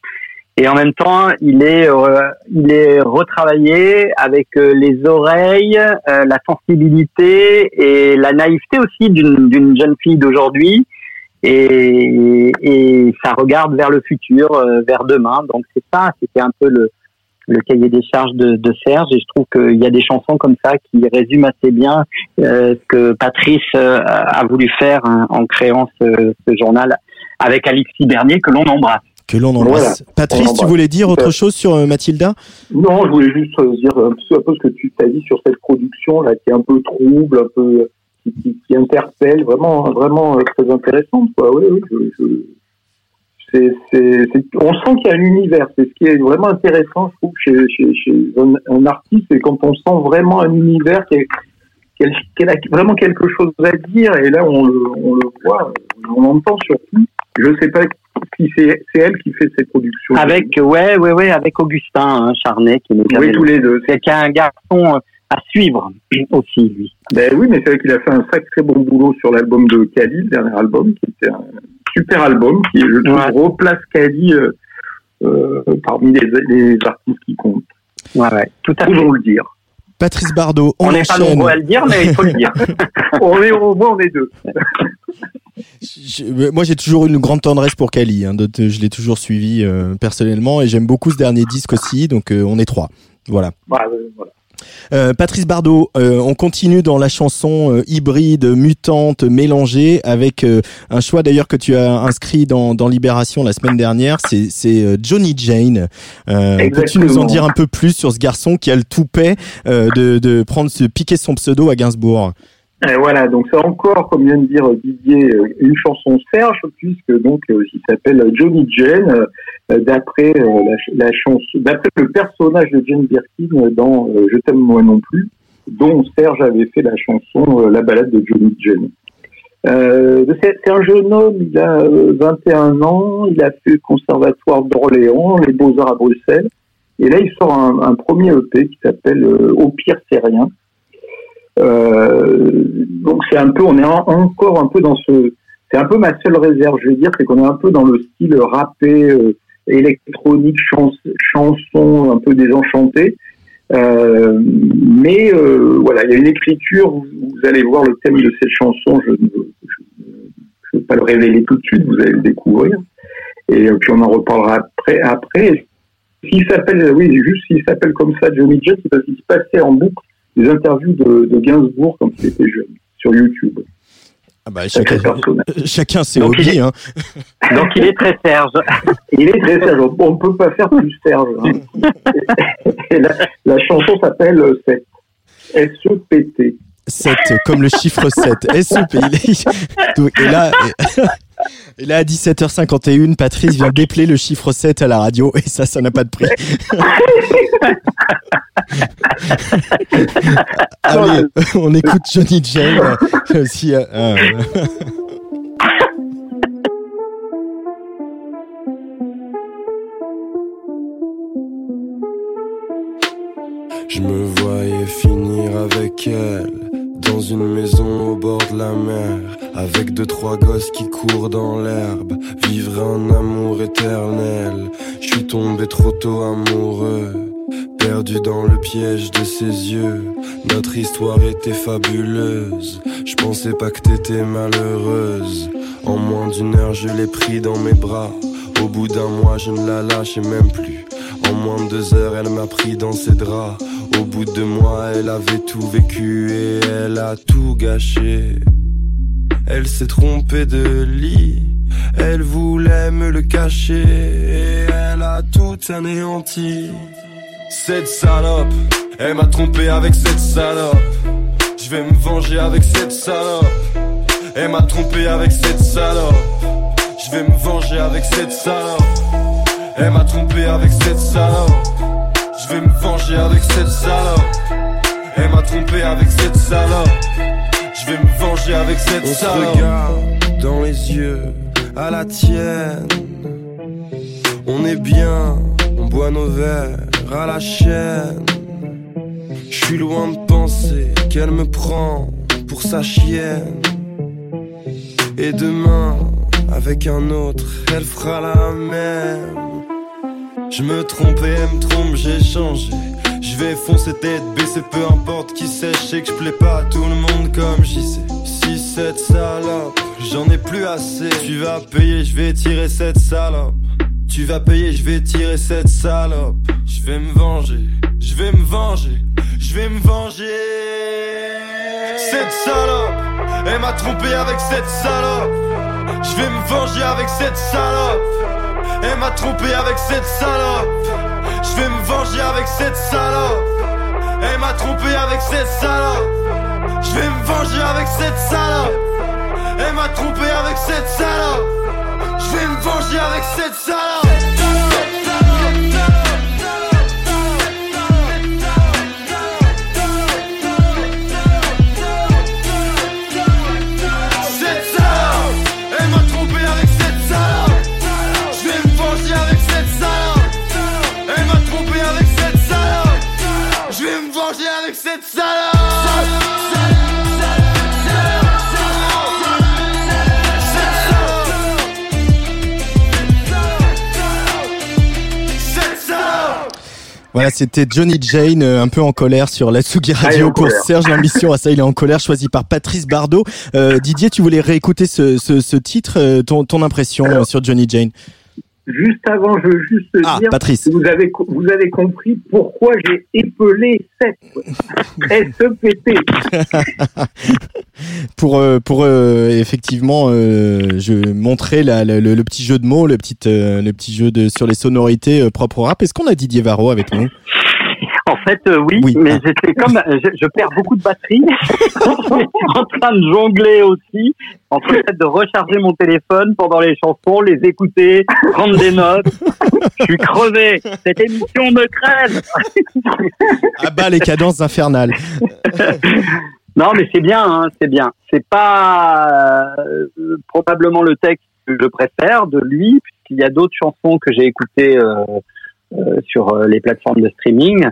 Et en même temps, il est, euh, il est retravaillé avec euh, les oreilles, euh, la sensibilité et la naïveté aussi d'une d'une jeune fille d'aujourd'hui. Et, et ça regarde vers le futur, vers demain. Donc c'est ça, c'était un peu le, le cahier des charges de, de Serge. Et je trouve qu'il y a des chansons comme ça qui résument assez bien ce que Patrice a voulu faire hein, en créant ce, ce journal avec Alexis Bernier que l'on embrasse. Que l'on embrasse. Voilà. Patrice, tu voulais dire autre chose sur euh, Mathilda? Non, je voulais juste euh, dire un peu, un peu ce que tu t'as dit sur cette production là, qui est un peu trouble, un peu qui, qui, qui interpelle, vraiment, vraiment euh, très intéressante. Quoi. Oui, oui, je, je- on sent qu'il y a un univers. C'est ce qui est vraiment intéressant, je trouve, chez, chez, chez un, un artiste, c'est quand on sent vraiment un univers qui, a- qui a vraiment quelque chose à dire. Et là, on le, on le voit, on l'entend surtout. Je sais pas c'est, elle qui fait cette production. Avec ouais ouais ouais avec Augustin hein, Charnet qui jamais oui, tous les deux. c'est un garçon euh, à suivre *clears throat* aussi lui. Ben oui, mais c'est vrai qu'il a fait un sacré bon boulot sur l'album de Kali, le dernier album, qui était un super album, qui, je trouve, Ouais. replace Kali euh, euh, parmi les, les artistes qui comptent. Ouais ouais tout à fait. Le dire. Patrice Bardot, on, n'est pas nombreux à le dire mais il faut le dire. *laughs* on est au moins, on est deux. Je- moi, j'ai toujours une grande tendresse pour Kali. Hein, je l'ai toujours suivi euh, personnellement et j'aime beaucoup ce dernier disque aussi. Donc, euh, on est trois. Voilà. Voilà, euh, voilà. Euh, Patrice Bardot, euh, on continue dans la chanson euh, hybride, mutante, mélangée, avec un choix d'ailleurs que tu as inscrit dans, dans Libération la semaine dernière. C'est Johnny Jane. Peux-tu nous en dire un peu plus sur ce garçon qui a le toupet de, de prendre, de piquer son pseudo à Gainsbourg? Et voilà, donc c'est encore, comme vient de dire Didier, une chanson Serge, puisque donc il s'appelle Johnny Jane. Euh, d'après euh, la, chanson, d'après le personnage de Jane Birkin dans euh, Je t'aime moi non plus, dont Serge avait fait la chanson La balade de Johnny Jane. C'est un jeune homme, il a euh, 21 ans, il a fait le conservatoire d'Orléans, les Beaux-Arts à Bruxelles, et là il sort un, premier EP qui s'appelle Au pire c'est rien. Donc c'est un peu, on est en- encore un peu dans ce, c'est un peu ma seule réserve, je vais dire, c'est qu'on est un peu dans le style rappé, électronique, chans- chanson, un peu désenchanté. Euh, mais euh, voilà, il y a une écriture, vous, allez voir le thème de cette chanson, je ne veux pas le révéler tout de suite, vous allez le découvrir. Et euh, puis on en reparlera après. après. S'il s'appelle, oui, juste s'il s'appelle comme ça Johnny Jet, c'est parce qu'il se passait en boucle des interviews de, de Gainsbourg quand il était jeune, sur YouTube. Ah bah, Sacré chacun, personnage. chacun ses Donc, il hobbies. est- Hein. Donc il est très Serge. *laughs* Il est très Serge. On ne peut pas faire plus Serge. hein. *laughs* Et la, la chanson s'appelle euh, Sept. S-E-P-T. 7, comme le chiffre 7. SEP. Donc, Et là, *laughs* et là, à 17h51, Patrice vient d'épeler le chiffre 7 à la radio et ça, ça n'a pas de prix. *laughs* Allez, on écoute Johnny Jane. euh, Aussi, euh, euh, Je me voyais finir avec elle dans une maison au bord de la mer, avec deux trois gosses qui courent dans l'herbe, vivre un amour éternel. Je suis tombé trop tôt amoureux, perdu dans le piège de ses yeux. Notre histoire était fabuleuse. Je pensais pas que t'étais malheureuse. En moins d'une heure, je l'ai pris dans mes bras. Au bout d'un mois, je ne la lâchais même plus. En moins de deux heures, elle m'a pris dans ses draps. Au bout de mois, elle avait tout vécu et elle a tout gâché. Elle s'est trompée de lit, elle voulait me le cacher et elle a tout anéanti. Cette salope, elle m'a trompé avec cette salope. Je vais me venger avec cette salope. Elle m'a trompé avec cette salope. Je vais me venger avec cette salope. Elle m'a trompé avec cette salope. Je vais me venger avec cette salope. Elle m'a trompé avec cette salope. Je vais me venger avec cette salope. On regarde dans les yeux à la tienne. On est bien, on boit nos verres à la chaîne. Je suis loin de penser qu'elle me prend pour sa chienne. Et demain, avec un autre, elle fera la même. Je me trompe et elle me trompe, j'ai changé. Je vais foncer tête baissée, peu importe qui sait, je sais que je plais pas à tout le monde comme j'y sais. Si cette salope, j'en ai plus assez. Tu vas payer, je vais tirer cette salope. Tu vas payer, je vais tirer cette salope. Je vais me venger, je vais me venger, je vais me venger. Cette salope, elle m'a trompé avec cette salope. Je vais me venger avec cette salope. Elle m'a trompé avec cette salope. Je vais me venger avec cette salope. Elle m'a trompé avec cette salope. Je vais me venger avec cette salope. Elle m'a trompé avec cette salope. Je vais me venger avec cette salope. Voilà, c'était Johnny Jane, euh, un peu en colère sur la Tsugi Ah, Radio pour colère. Serge L'Ambition. Ah, ça, il est en colère, choisi par Patrice Bardot. Euh, Didier, tu voulais réécouter ce, ce, ce titre, euh, ton, ton impression euh, sur Johnny Jane? Juste avant, je veux juste Ah, dire Patrice. que vous avez, vous avez compris pourquoi j'ai épelé 7. S-E-P-T. *laughs* pour euh, pour euh, effectivement euh, je montrer la, la- le, le petit jeu de mots le petit le petit jeu de sur les sonorités propres au rap est-ce qu'on a Didier Varro avec nous? *laughs* En fait, euh, oui, Oui. mais Ah. j'étais comme, je, je perds beaucoup de batterie. *laughs* en train de jongler aussi, entre le fait de recharger mon téléphone pendant les chansons, les écouter, prendre des notes. Je suis crevé. Cette émission me crève. *laughs* Ah bah les cadences infernales. Non, mais c'est bien, hein, c'est bien. C'est pas euh, probablement le texte que je préfère de lui, puisqu'il y a d'autres chansons que j'ai écoutées euh, euh, sur euh, les plateformes de streaming,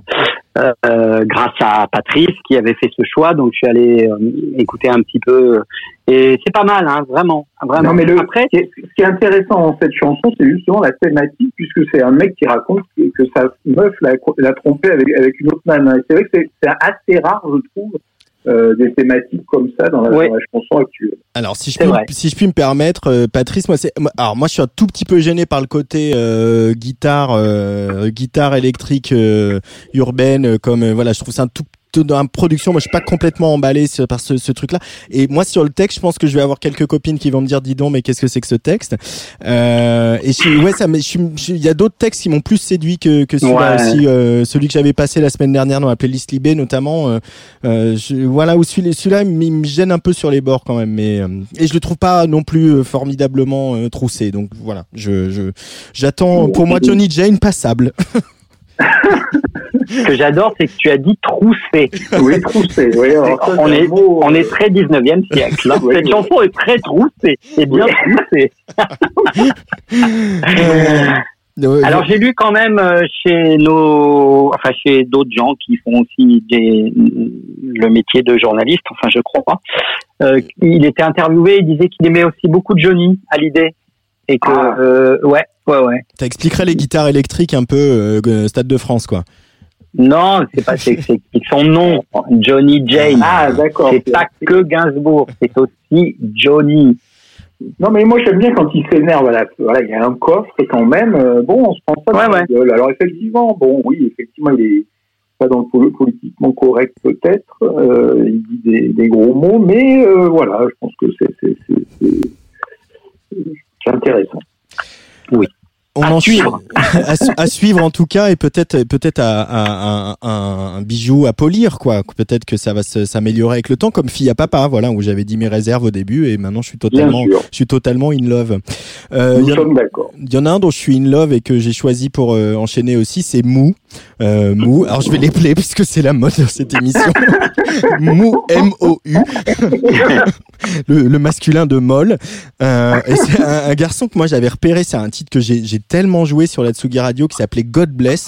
euh, euh, grâce à Patrice qui avait fait ce choix. Donc, je suis allé euh, écouter un petit peu, et c'est pas mal, hein, vraiment, vraiment. Non, mais le, Après, ce qui est- intéressant dans cette chanson, c'est justement la thématique, puisque c'est un mec qui raconte que, que sa meuf l'a trompé avec, avec une autre nana. C'est vrai que c'est- c'est assez rare, je trouve, euh, des thématiques comme ça dans la, Ouais. dans la chanson actuelle. Alors si je puis, vrai. si je puis me permettre, euh, Patrice, moi c'est, moi- alors moi je suis un tout petit peu gêné par le côté euh, guitare, euh, guitare électrique euh, urbaine, euh, comme euh, voilà, je trouve ça un tout dans la production, moi je suis pas complètement emballé par ce, ce truc-là. Et moi sur le texte, je pense que je vais avoir quelques copines qui vont me dire, dis donc, mais qu'est-ce que c'est que ce texte? Euh, Et je- ouais, ça, il y a d'autres textes qui m'ont plus séduit que, que celui-là Ouais. aussi. euh, celui que j'avais passé la semaine dernière dans la playlist Libé notamment. euh, euh, je- voilà où celui- celui-là il me- il me gêne un peu sur les bords quand même, mais euh, et je le trouve pas non plus euh, formidablement euh, troussé. Donc voilà, je je- j'attends pour moi Johnny Jane passable. *laughs* *laughs* ce que j'adore, c'est que tu as dit troussé. Oui, troussé. Oui, On c'est est, mot, on euh, est très 19e siècle. hein. *laughs* Oui, Cette oui. chanson est très troussée. Et bien troussée. *laughs* Euh, Alors j'ai lu quand même euh, chez nos, enfin chez d'autres gens qui font aussi des, le métier de journaliste, enfin je crois. Euh, il était interviewé, il disait qu'il aimait aussi beaucoup Johnny à l'idée et que Ah. euh, ouais ouais ouais. Ça expliquerait les guitares électriques un peu euh, euh, Stade de France quoi. Non, c'est pas c'est c'est son nom, Johnny Jane. Ah, d'accord. c'est pas que Gainsbourg, c'est aussi Johnny. Non, mais moi j'aime bien quand il s'énerve. Voilà, voilà, il y a un coffre et quand même, euh, bon, on se prend pas Ouais, la ouais. gueule. Alors effectivement, bon, oui, effectivement, il est pas dans le pol- politiquement correct peut-être. euh, il dit des, des gros mots, mais euh, voilà, je pense que c'est c'est c'est- intéressant. On À en suivre. *laughs* à, su- à suivre en tout cas et peut-être peut-être un, un bijou à polir quoi. Peut-être que ça va s'améliorer avec le temps comme fille à papa voilà où j'avais dit mes réserves au début et maintenant je suis totalement je suis totalement in love. Euh, Nous il y en- sommes d'accord. Il y en a un dont je suis in love et que j'ai choisi pour euh, enchaîner aussi, c'est Mou. Euh, Mou. Alors je vais les plaire puisque c'est la mode de cette émission. *laughs* Mou, M-O-U. le, le masculin de Moll. Euh, et c'est un, un garçon que moi j'avais repéré, c'est un titre que j'ai tellement joué sur la Tsugi Radio qui s'appelait God Bless.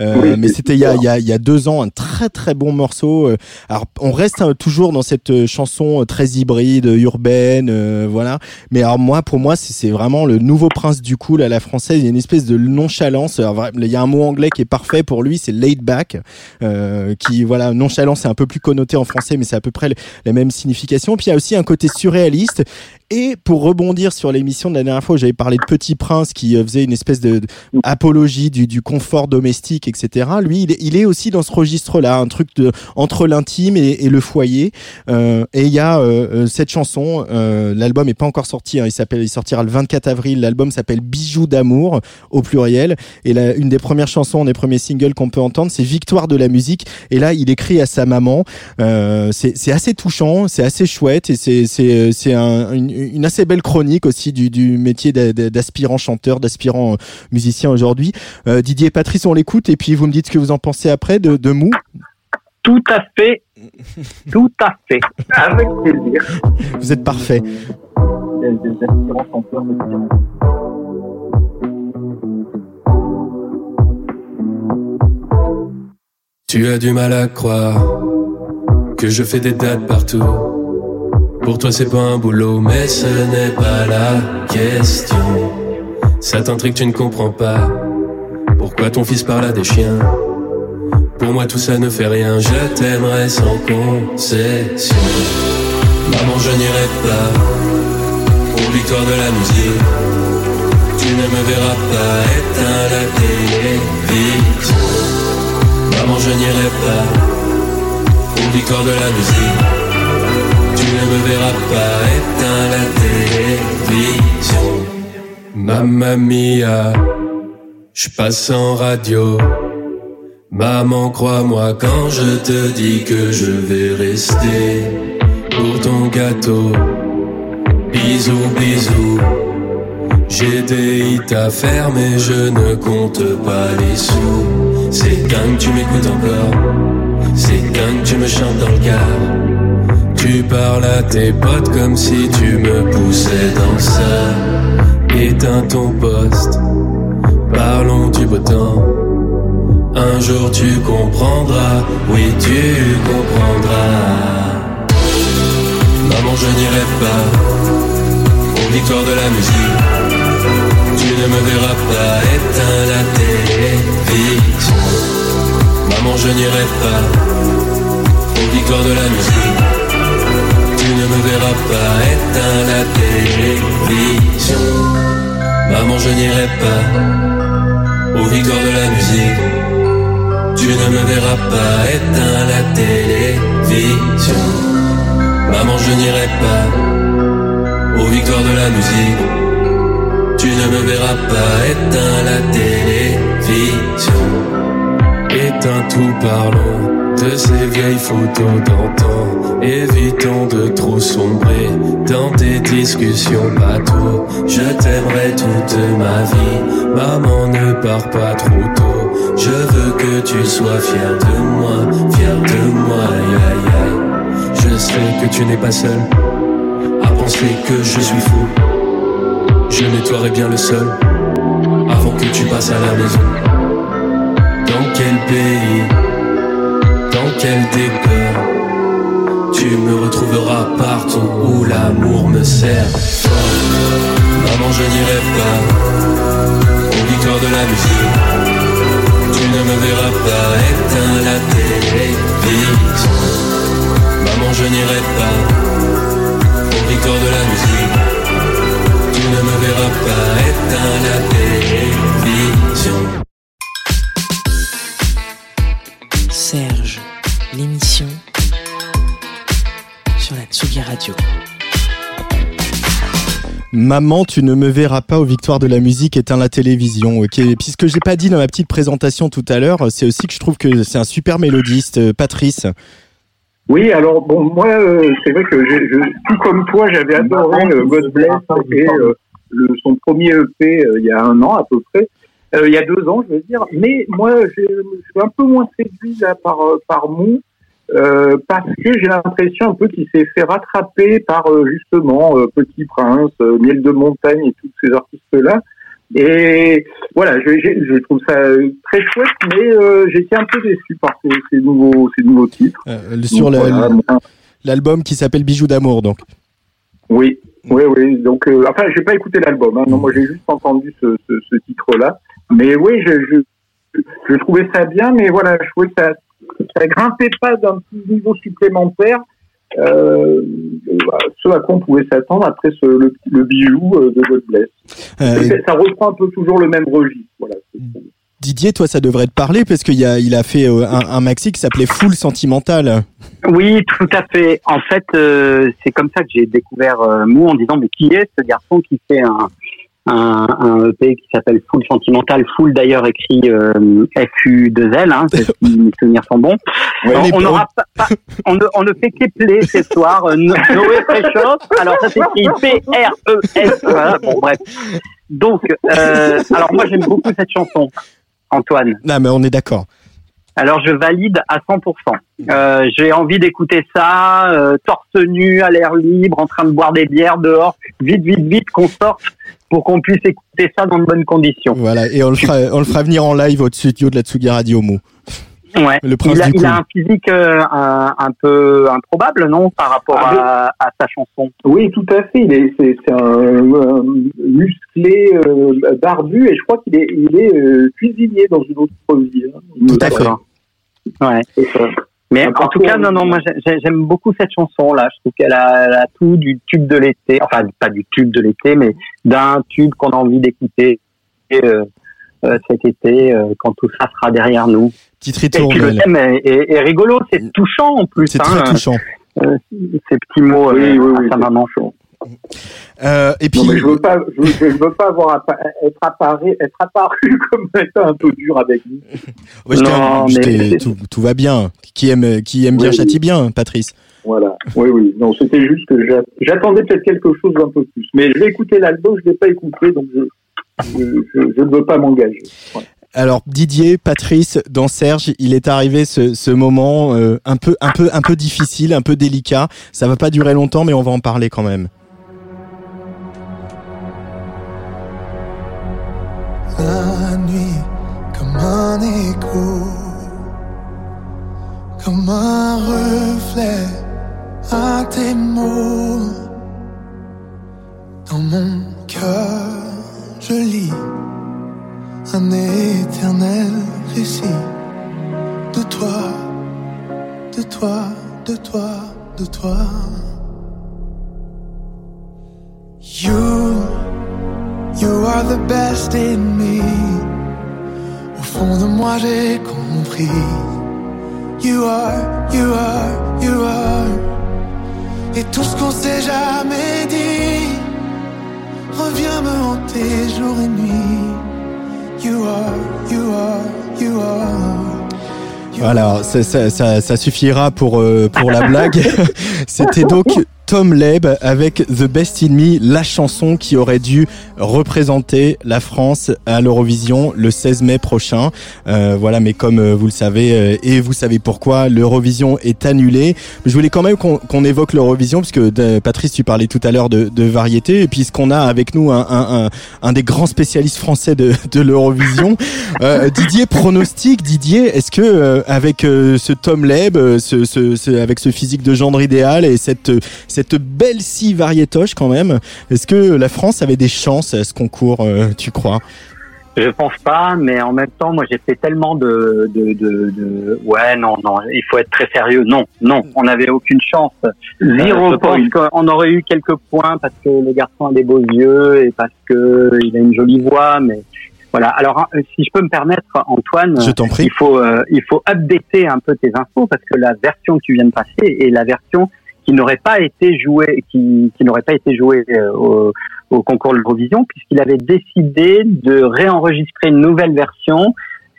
Euh, Oui, mais c'était il y a, y, a, y a deux ans, un très très bon morceau. Euh, Alors on reste euh, toujours dans cette euh, chanson très hybride, urbaine, euh, voilà. Mais alors moi, pour moi, c'est vraiment le nouveau prince du cool à la française. Il y a une espèce de nonchalance. Alors, il y a un mot anglais qui est parfait pour lui, c'est laid back, euh, qui voilà, nonchalance, c'est un peu plus connoté en français, mais c'est à peu près la même signification. Puis il y a aussi un côté surréaliste. Et pour rebondir sur l'émission de la dernière fois j'avais parlé de Petit Prince qui euh, faisait une espèce de, apologie du, du confort domestique, etc. Lui, il est, il est aussi dans ce registre-là, un truc de entre l'intime et, le foyer. Euh, et il y a euh, euh, cette chanson. euh, L'album est pas encore sorti. hein, il s'appelle, il sortira le 24 avril. L'album s'appelle Bijoux d'amour au pluriel. Et la, une des premières chansons, des premiers singles qu'on peut entendre, c'est Victoire de la musique. Et là, il écrit à sa maman. Euh, c'est assez touchant, c'est assez chouette et c'est c'est un, une, une assez belle chronique aussi du, du métier d'a- d'a- d'aspirant chanteur, d'aspirant euh, musicien aujourd'hui. Euh, Didier et Patrice, on l'écoute et puis vous me dites ce que vous en pensez après de, de Mou. Tout à fait, *laughs* tout à fait. Avec plaisir. Vous êtes parfait. Des- des aspirants chanteurs de piano. Tu as du mal à croire que je fais des dates partout. Pour toi c'est pas un boulot, mais ce n'est pas la question. Ça t'intrigue, tu ne comprends pas. Pourquoi ton fils parle à des chiens? Pour moi tout ça ne fait rien, je t'aimerais sans concession. Maman je n'irai pas aux victoires de la musique. Tu ne me verras pas éteindre la télévision. Maman, je n'irai pas aux victoires de la musique. Ne me verras pas éteindre la télévision. Mamma mia, je passe en radio. Maman, crois-moi quand je te dis que je vais rester pour ton gâteau. Bisous, bisous. J'ai des hits à faire, mais je ne compte pas les sous. C'est quand tu m'écoutes encore. C'est quand tu me chantes dans le car. Tu parles à tes potes comme si tu me poussais dans ça. Éteins ton poste. Parlons du beau temps. Un jour tu comprendras, oui tu comprendras. Maman, je n'irai pas aux victoires de la musique. Tu ne me verras pas éteindre la télévision. Maman, je n'irai pas aux victoires de la musique. Tu ne me verras pas éteindre la télévision. Maman, je n'irai pas aux victoires de la musique. Tu ne me verras pas éteindre la télévision. Maman, je n'irai pas aux victoires de la musique. Tu ne me verras pas éteindre la télévision. Éteins tout, parlons de ces vieilles photos d'antan. Évitons de trop sombrer dans des discussions bateaux. Je t'aimerai toute ma vie. Maman, ne pars pas trop tôt. Je veux que tu sois fier de moi, fier de moi, aïe aïe aïe. Je sais que tu n'es pas seul à penser que je suis fou. Je nettoierai bien le sol avant que tu passes à la maison. Dans quel pays, dans quel décor, tu me retrouveras partout où l'amour me sert. Maman, je n'irai pas aux victoires de la musique. Tu ne me verras pas éteindre la télévision. Maman, je n'irai pas aux victoires de la musique. Tu ne me verras pas éteindre la télévision. Maman, tu ne me verras pas aux victoires de la musique, éteins la télévision. Ok, puisque j'ai pas dit dans ma petite présentation tout à l'heure, c'est aussi que je trouve que c'est un super mélodiste, euh, Patrice. Oui, alors bon, moi, euh, c'est vrai que je, tout comme toi, j'avais adoré euh, God Bless et euh, le, son premier EP il y a un an à peu près, il y a deux ans, je veux dire. Mais moi, je suis un peu moins séduit par par Mou euh, parce que j'ai l'impression un peu qu'il s'est fait rattraper par euh, justement euh, Petit Prince, Miel de Montagne et tous ces artistes là. Et voilà, je, je, je trouve ça très chouette, mais été un peu déçu par ces, ces nouveaux ces nouveaux titres. Sur voilà, l'album qui s'appelle Bijoux d'amour, donc. Oui, oui, oui. Donc, enfin, j'ai pas écouté l'album. Hein. Non, moi, j'ai juste entendu ce, ce, ce titre-là. Mais oui, je, je, je trouvais ça bien, mais voilà, je trouvais que ça, ça grimpait pas d'un petit niveau supplémentaire. Euh, ce à quoi on pouvait s'attendre après ce, le, le bijou euh, de God Bless. Euh, Ça reprend un peu toujours le même registre. Voilà. Didier, toi, ça devrait te parler parce qu'il a, il a fait un, un maxi qui s'appelait Full Sentimental. Oui, tout à fait. En fait, euh, c'est comme ça que j'ai découvert euh, Mou en disant mais qui est ce garçon qui fait un un, un EP qui s'appelle Full Sentimental, Full d'ailleurs écrit euh, FU2L, hein, si *laughs* mes souvenirs sont bons. Ouais, on, on aura pas, pas- on, ne, on ne fait qu'épeler ce soir euh, No- Noé Precious. Alors ça s'écrit P-R-E-S. Voilà, bon bref. Donc, euh, alors moi j'aime beaucoup cette chanson, Antoine. Non, mais on est d'accord. Alors je valide à 100%. Euh, J'ai envie d'écouter ça, euh, torse nu, à l'air libre, en train de boire des bières dehors, vite, vite, vite qu'on sorte pour qu'on puisse écouter ça dans de bonnes conditions. Voilà, et on le fera, on le fera venir en live au studio de la Tsugi Radio Mou. Ouais. Le prince il, a, du il a un physique euh, un, un peu improbable, non, par rapport Ah, à, à sa chanson? Oui, tout à fait. Il est, c'est, c'est un, euh, musclé, euh, barbu, et je crois qu'il est, il est euh, cuisinier dans une autre vie. hein. Tout à fait. Ouais. C'est ça. Mais en tout cas, non, non, moi j'ai- j'aime beaucoup cette chanson-là. Je trouve qu'elle a, elle a tout du tube de l'été, enfin pas du tube de l'été, mais d'un tube qu'on a envie d'écouter euh, euh, cet été euh, quand tout ça sera derrière nous. Petite Et puis le ritournelle. thème est, est- est rigolo, c'est touchant en plus. C'est hein, très touchant. euh, ces petits mots Oui, euh, oui, à oui, sa c'est maman. Euh, et puis, Non, mais je veux pas, je, je veux pas avoir appa- être apparu, être apparu *laughs* comme étant un peu dur avec. *laughs* Ouais, t'ai- Non, mais tout, tout va bien. Qui aime, qui aime bien Oui, châtie bien, Patrice? Voilà. Oui, oui. Non, c'était juste que j'a- j'attendais peut-être quelque chose d'un peu plus. Mais je vais écouter l'album, je l'ai pas écouté, donc je, je, je- je ne veux pas m'engager. Alors Didier, Patrice, dans Serge, il est arrivé ce, ce moment euh, un peu, un peu, un peu difficile, un peu délicat. Ça va pas durer longtemps, mais on va en parler quand même. La nuit comme un écho, comme un reflet à tes mots. Dans mon cœur, je lis un éternel récit de toi, de toi, de toi, de toi. You You are the best in me. Au fond de moi, j'ai compris. You are, you are, you are. Et tout ce qu'on s'est jamais dit revient me hanter jour et nuit. You are, you are, you are. Voilà, ça, ça, ça, ça suffira pour, euh, pour la blague. *laughs* C'était donc Tom Leb avec The Best in Me, la chanson qui aurait dû représenter la France à l'Eurovision le 16 mai prochain. Euh, voilà, mais comme euh, vous le savez euh, et vous savez pourquoi, l'Eurovision est annulée. Je voulais quand même qu'on qu'on évoque l'Eurovision parce que euh, Patrice, tu parlais tout à l'heure de, de variété et puisqu'on a avec nous un, un, un, un des grands spécialistes français de, de l'Eurovision, *laughs* euh, Didier pronostic. Didier, est-ce que euh, avec euh, ce Tom Leb, ce, ce, ce- avec ce physique de gendre idéal et cette cette belle scie variétoche quand même, est-ce que la France avait des chances à ce concours, euh, tu crois? Je pense pas, mais en même temps, moi j'ai fait tellement de, de, de, de- ouais non non, il faut être très sérieux. Non non, on n'avait aucune chance. Zéro je pense point. qu'on aurait eu quelques points parce que le garçon a des beaux yeux et parce que il a une jolie voix, mais voilà. Alors hein, si je peux me permettre, Antoine, Je t'en prie. il faut euh, il faut updater un peu tes infos parce que la version que tu viens de passer est la version qui n'aurait pas été jouée, qui, qui n'aurait pas été jouée euh, au, au concours de l'Eurovision, puisqu'il avait décidé de réenregistrer une nouvelle version,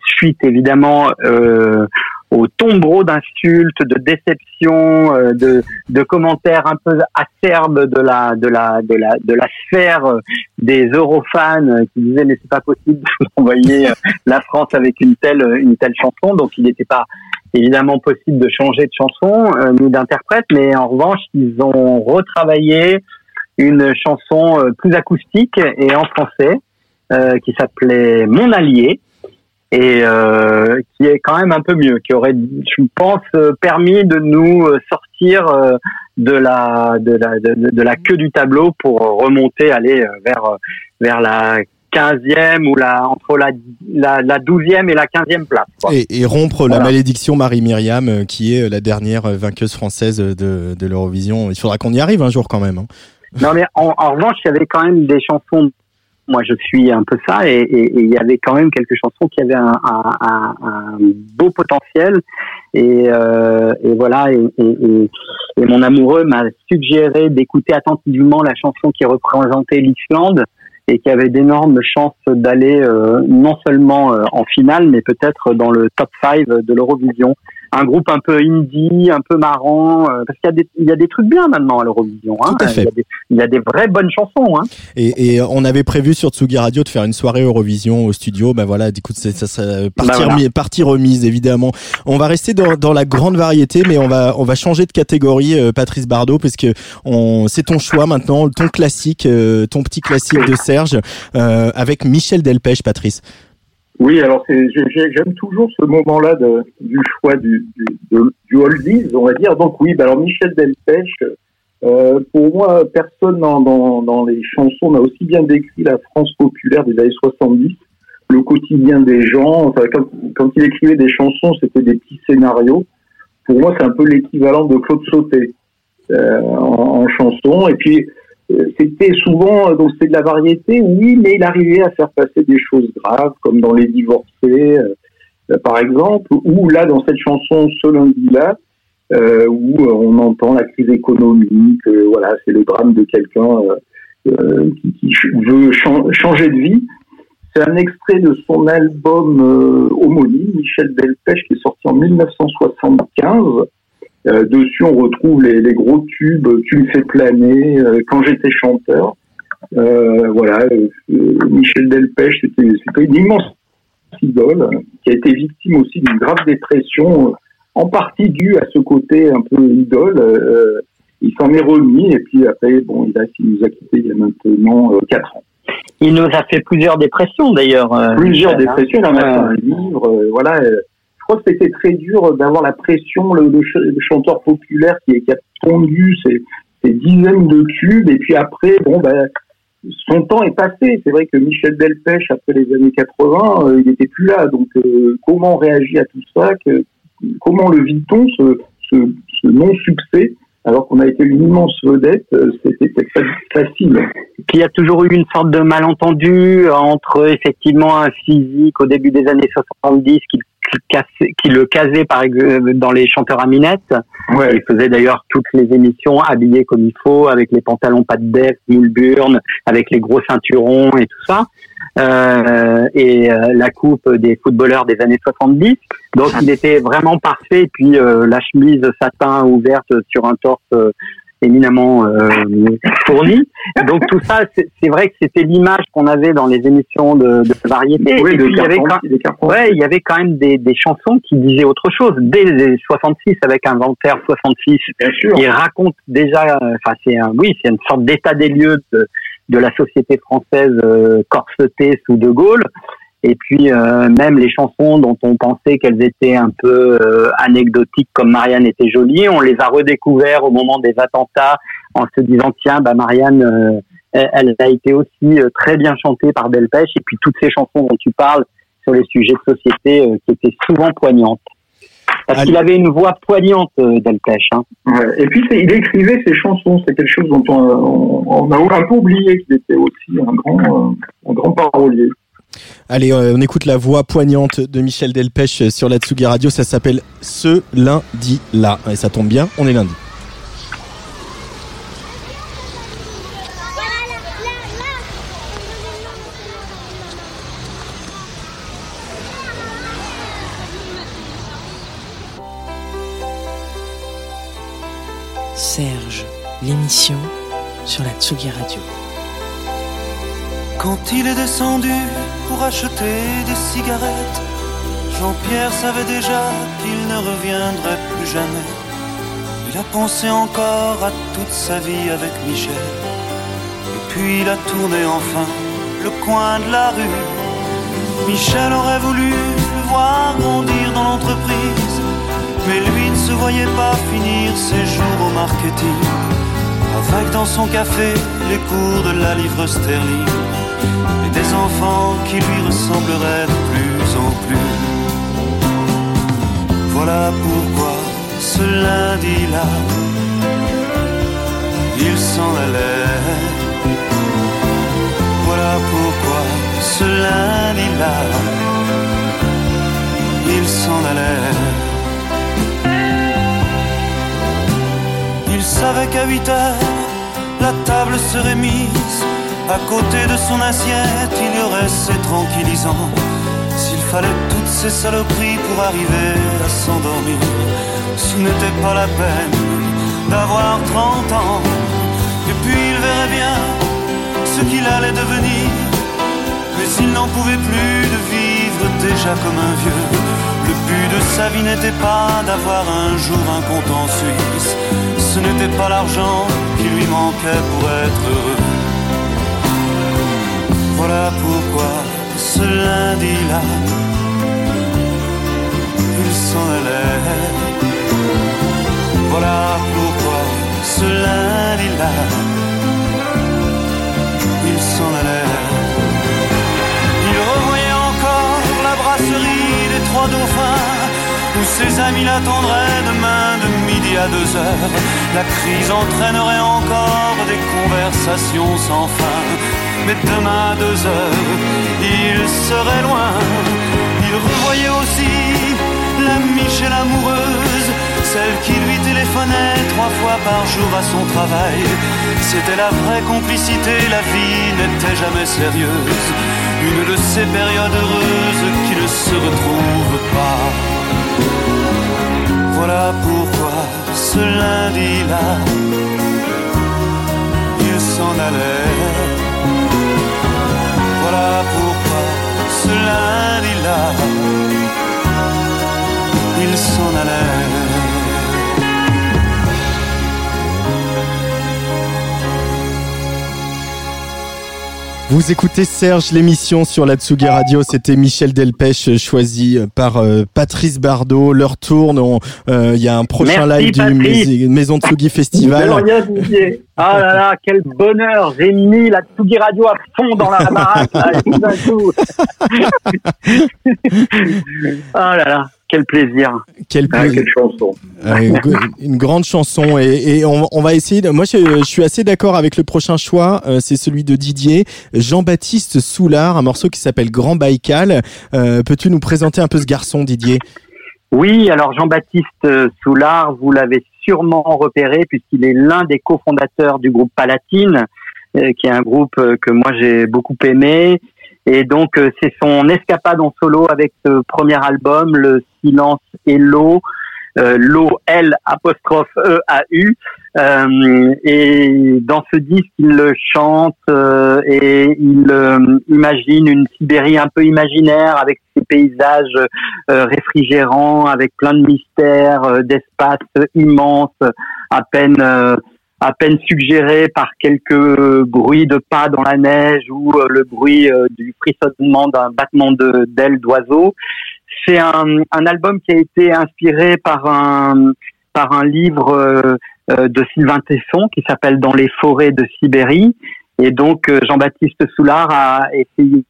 suite évidemment euh, au tombereau d'insultes, de déceptions, euh, de, de commentaires un peu acerbes de la de la de la de la sphère des eurofans euh, qui disaient mais c'est pas possible *laughs* d'envoyer euh, la France avec une telle une telle chanson, donc il n'était pas évidemment possible de changer de chanson euh, ni d'interprète, mais en revanche, ils ont retravaillé une chanson euh, plus acoustique et en français euh, qui s'appelait Mon allié et euh, qui est quand même un peu mieux, qui aurait, je pense, euh, permis de nous euh, sortir de la de la de, la queue du tableau pour remonter, aller vers vers la 15e ou la entre la la, la 12e et la 15e place. quoi. et, et rompre la malédiction Marie-Myriam, euh, qui est la dernière euh, vainqueuse française de, de l'Eurovision. Il faudra qu'on y arrive un jour quand même. hein. *laughs* Non, mais en, en revanche, il y avait quand même des chansons. Moi, je suis un peu ça, et, et- et il y avait quand même quelques chansons qui avaient un, un- un- un beau potentiel. Et, euh, et voilà, et mon amoureux m'a suggéré d'écouter attentivement la chanson qui représentait l'Islande et qui avait d'énormes chances d'aller euh, non seulement euh, en finale, mais peut-être dans le top 5 de l'Eurovision. Un groupe un peu indie, un peu marrant, euh, parce qu'il y a des, il y a des trucs bien maintenant à l'Eurovision. Hein. Tout à fait. Il y a des- il y a des vraies bonnes chansons. Hein. Et, et on avait prévu sur Tsugi Radio de faire une soirée Eurovision au studio. Ben voilà, écoute, c'est- ça serait partie, voilà. partie remise évidemment. On va rester dans, dans la grande variété, mais on va on va changer de catégorie, euh, Patrice Bardot, parce que on c'est ton choix maintenant, ton classique, euh, ton petit classique de Serge, euh, avec Michel Delpech, Patrice. Oui, alors j'aime toujours ce moment-là du choix du, du, du oldies, on va dire. Donc oui, bah alors Michel Delpech, euh, pour moi, personne dans, dans, dans les chansons n'a aussi bien décrit la France populaire des années 70, le quotidien des gens. Enfin, quand, quand il écrivait des chansons, c'était des petits scénarios. Pour moi, c'est un peu l'équivalent de Claude Sauté euh, en, en chanson. Et puis, c'était souvent donc c'est de la variété, oui, mais il arrivait à faire passer des choses graves, comme dans Les Divorcés, euh, euh, par exemple, ou là dans cette chanson Ce lundi-là, euh, où euh, on entend la crise économique. euh, voilà, c'est le drame de quelqu'un euh, euh, qui, veut chan- changer de vie. C'est un extrait de son album euh, homonyme, Michel Delpech, qui est sorti en 1975. Euh, dessus, on retrouve les, les gros tubes Tu me fais planer, euh, Quand j'étais chanteur. Euh, voilà, Michel Delpech, c'était une immense idole qui a été victime aussi d'une grave dépression, en partie due à ce côté un peu idole. Il s'en est remis et puis après, bon, il, a, il nous a quittés il y a maintenant euh, quatre ans. Il nous a fait plusieurs dépressions d'ailleurs. euh, Plusieurs Michel, hein. dépressions, il en a fait un livre. euh, voilà, crois que c'était très dur d'avoir la pression, le, le ch- le chanteur populaire qui, a pondu ses, dizaines de tubes et puis après, bon, ben, son temps est passé. C'est vrai que Michel Delpech, après les années 80, euh, il n'était plus là. Donc, euh, comment on réagit à tout ça? Comment le vit-on, ce, non-succès, alors qu'on a été une immense vedette? Euh, C'était pas facile. Puis il y a toujours eu une sorte de malentendu entre effectivement un physique au début des années 70 qui, qui, cassait- qui le casait par ex- dans les chanteurs à minettes. Il faisait d'ailleurs toutes les émissions habillé comme il faut, avec les pantalons pas de def, Mulburn, avec les gros ceinturons et tout ça. Euh, et euh, la coupe des footballeurs des années 70. Donc il était vraiment parfait. Et puis euh, la chemise satin ouverte sur un torse euh, éminemment euh, fourni. Donc tout ça, c'est vrai que c'était l'image qu'on avait dans les émissions de, de variété. Oui, et de puis il y avait quand, ouais, il y avait quand même des, des chansons qui disaient autre chose. Dès les 66, avec Inventaire 66, il raconte déjà, enfin c'est un, oui, c'est une sorte d'état des lieux de, de la société française euh, corsetée sous De Gaulle. Et puis euh, même les chansons dont on pensait qu'elles étaient un peu euh, anecdotiques comme Marianne était jolie, on les a redécouvertes au moment des attentats en se disant tiens bah Marianne euh, elle, elle a été aussi euh, très bien chantée par Delpech et puis toutes ces chansons dont tu parles sur les sujets de société euh, qui étaient souvent poignantes. Parce qu'il avait une voix poignante Delpech. Hein. Ouais. Et puis, il écrivait ses chansons. C'est quelque chose dont on, on- on a un peu oublié qu'il était aussi un grand, un grand parolier. Allez, euh, on écoute la voix poignante de Michel Delpech euh, sur la Tsugi Radio. Ça s'appelle Ce lundi-là. Et ça tombe bien, on est lundi. Serge, l'émission sur la Tsugi Radio. Quand il est descendu pour acheter des cigarettes, Jean-Pierre savait déjà qu'il ne reviendrait plus jamais. Il a pensé encore à toute sa vie avec Michel. Et puis il a tourné enfin le coin de la rue. Michel aurait voulu le voir grandir dans l'entreprise, mais lui ne se voyait pas finir ses jours au marketing. Avec dans son café les cours de la livre sterling et des enfants qui lui ressembleraient de plus en plus. Voilà pourquoi ce lundi-là, il s'en allait. Voilà pourquoi ce lundi-là, il s'en allait. Savait qu'à 8 heures, la table serait mise. À côté de son assiette, il y aurait ses tranquillisants. S'il fallait toutes ces saloperies pour arriver à s'endormir, ce n'était pas la peine d'avoir 30 ans. Et puis il verrait bien ce qu'il allait devenir. Mais il n'en pouvait plus de vivre déjà comme un vieux. Le but de sa vie n'était pas d'avoir un jour un compte en Suisse. Ce n'était pas l'argent qui lui manquait pour être heureux. Voilà pourquoi ce lundi-là, il s'en allait. Voilà pourquoi ce lundi-là, il s'en allait. Il revoyait encore la brasserie des Trois Dauphins, où ses amis l'attendraient demain de midi à deux heures. La crise entraînerait encore des conversations sans fin. Mais demain à deux heures, il serait loin. Il revoyait aussi la Michel amoureuse, celle qui lui téléphonait trois fois par jour à son travail. C'était la vraie complicité, la vie n'était jamais sérieuse. Une de ces périodes heureuses qui ne se retrouvent pas. Voilà pourquoi ce lundi-là, il s'en allait. Pourquoi ce lundi-là, il s'en allait. Vous écoutez Serge, l'émission sur la Tsugi Radio. C'était Michel Delpech, euh, choisi par euh, Patrice Bardot. Leur tourne. euh, Il y a un prochain Merci, live du. Maison- Tsugi Festival. Rien. Ah là là, quel bonheur J'ai mis la Tsugi Radio à fond dans la baraque, là, et tout d'un coup. *laughs* ah là là, quel plaisir. Quel Ah, plaisir. quelle chanson. Euh, *laughs* une, grande chanson et, et on, on va essayer. De, moi, je, je suis assez d'accord avec le prochain choix. euh, c'est celui de Didier, Jean-Baptiste Soulard, un morceau qui s'appelle Grand Baïkal. Euh, Peux-tu nous présenter un peu ce garçon, Didier? Oui, alors Jean-Baptiste Soulard, vous l'avez sûrement repéré puisqu'il est l'un des cofondateurs du groupe Palatine, qui est un groupe que moi j'ai beaucoup aimé. Et donc euh, c'est son escapade en solo avec ce premier album, Le Silence et l'eau, euh, l'eau L apostrophe E A U. Euh, et dans ce disque, il chante euh, et il euh, imagine une Sibérie un peu imaginaire avec ses paysages euh, réfrigérants, avec plein de mystères, d'espaces immenses, à peine à peine suggérés par quelques bruits de pas dans la neige ou euh, le bruit euh, du frissonnement d'un battement d'ailes d'oiseaux. C'est un, album qui a été inspiré par un par un livre euh, de Sylvain Tesson qui s'appelle Dans les forêts de Sibérie. Et donc Jean-Baptiste Soulard a essayé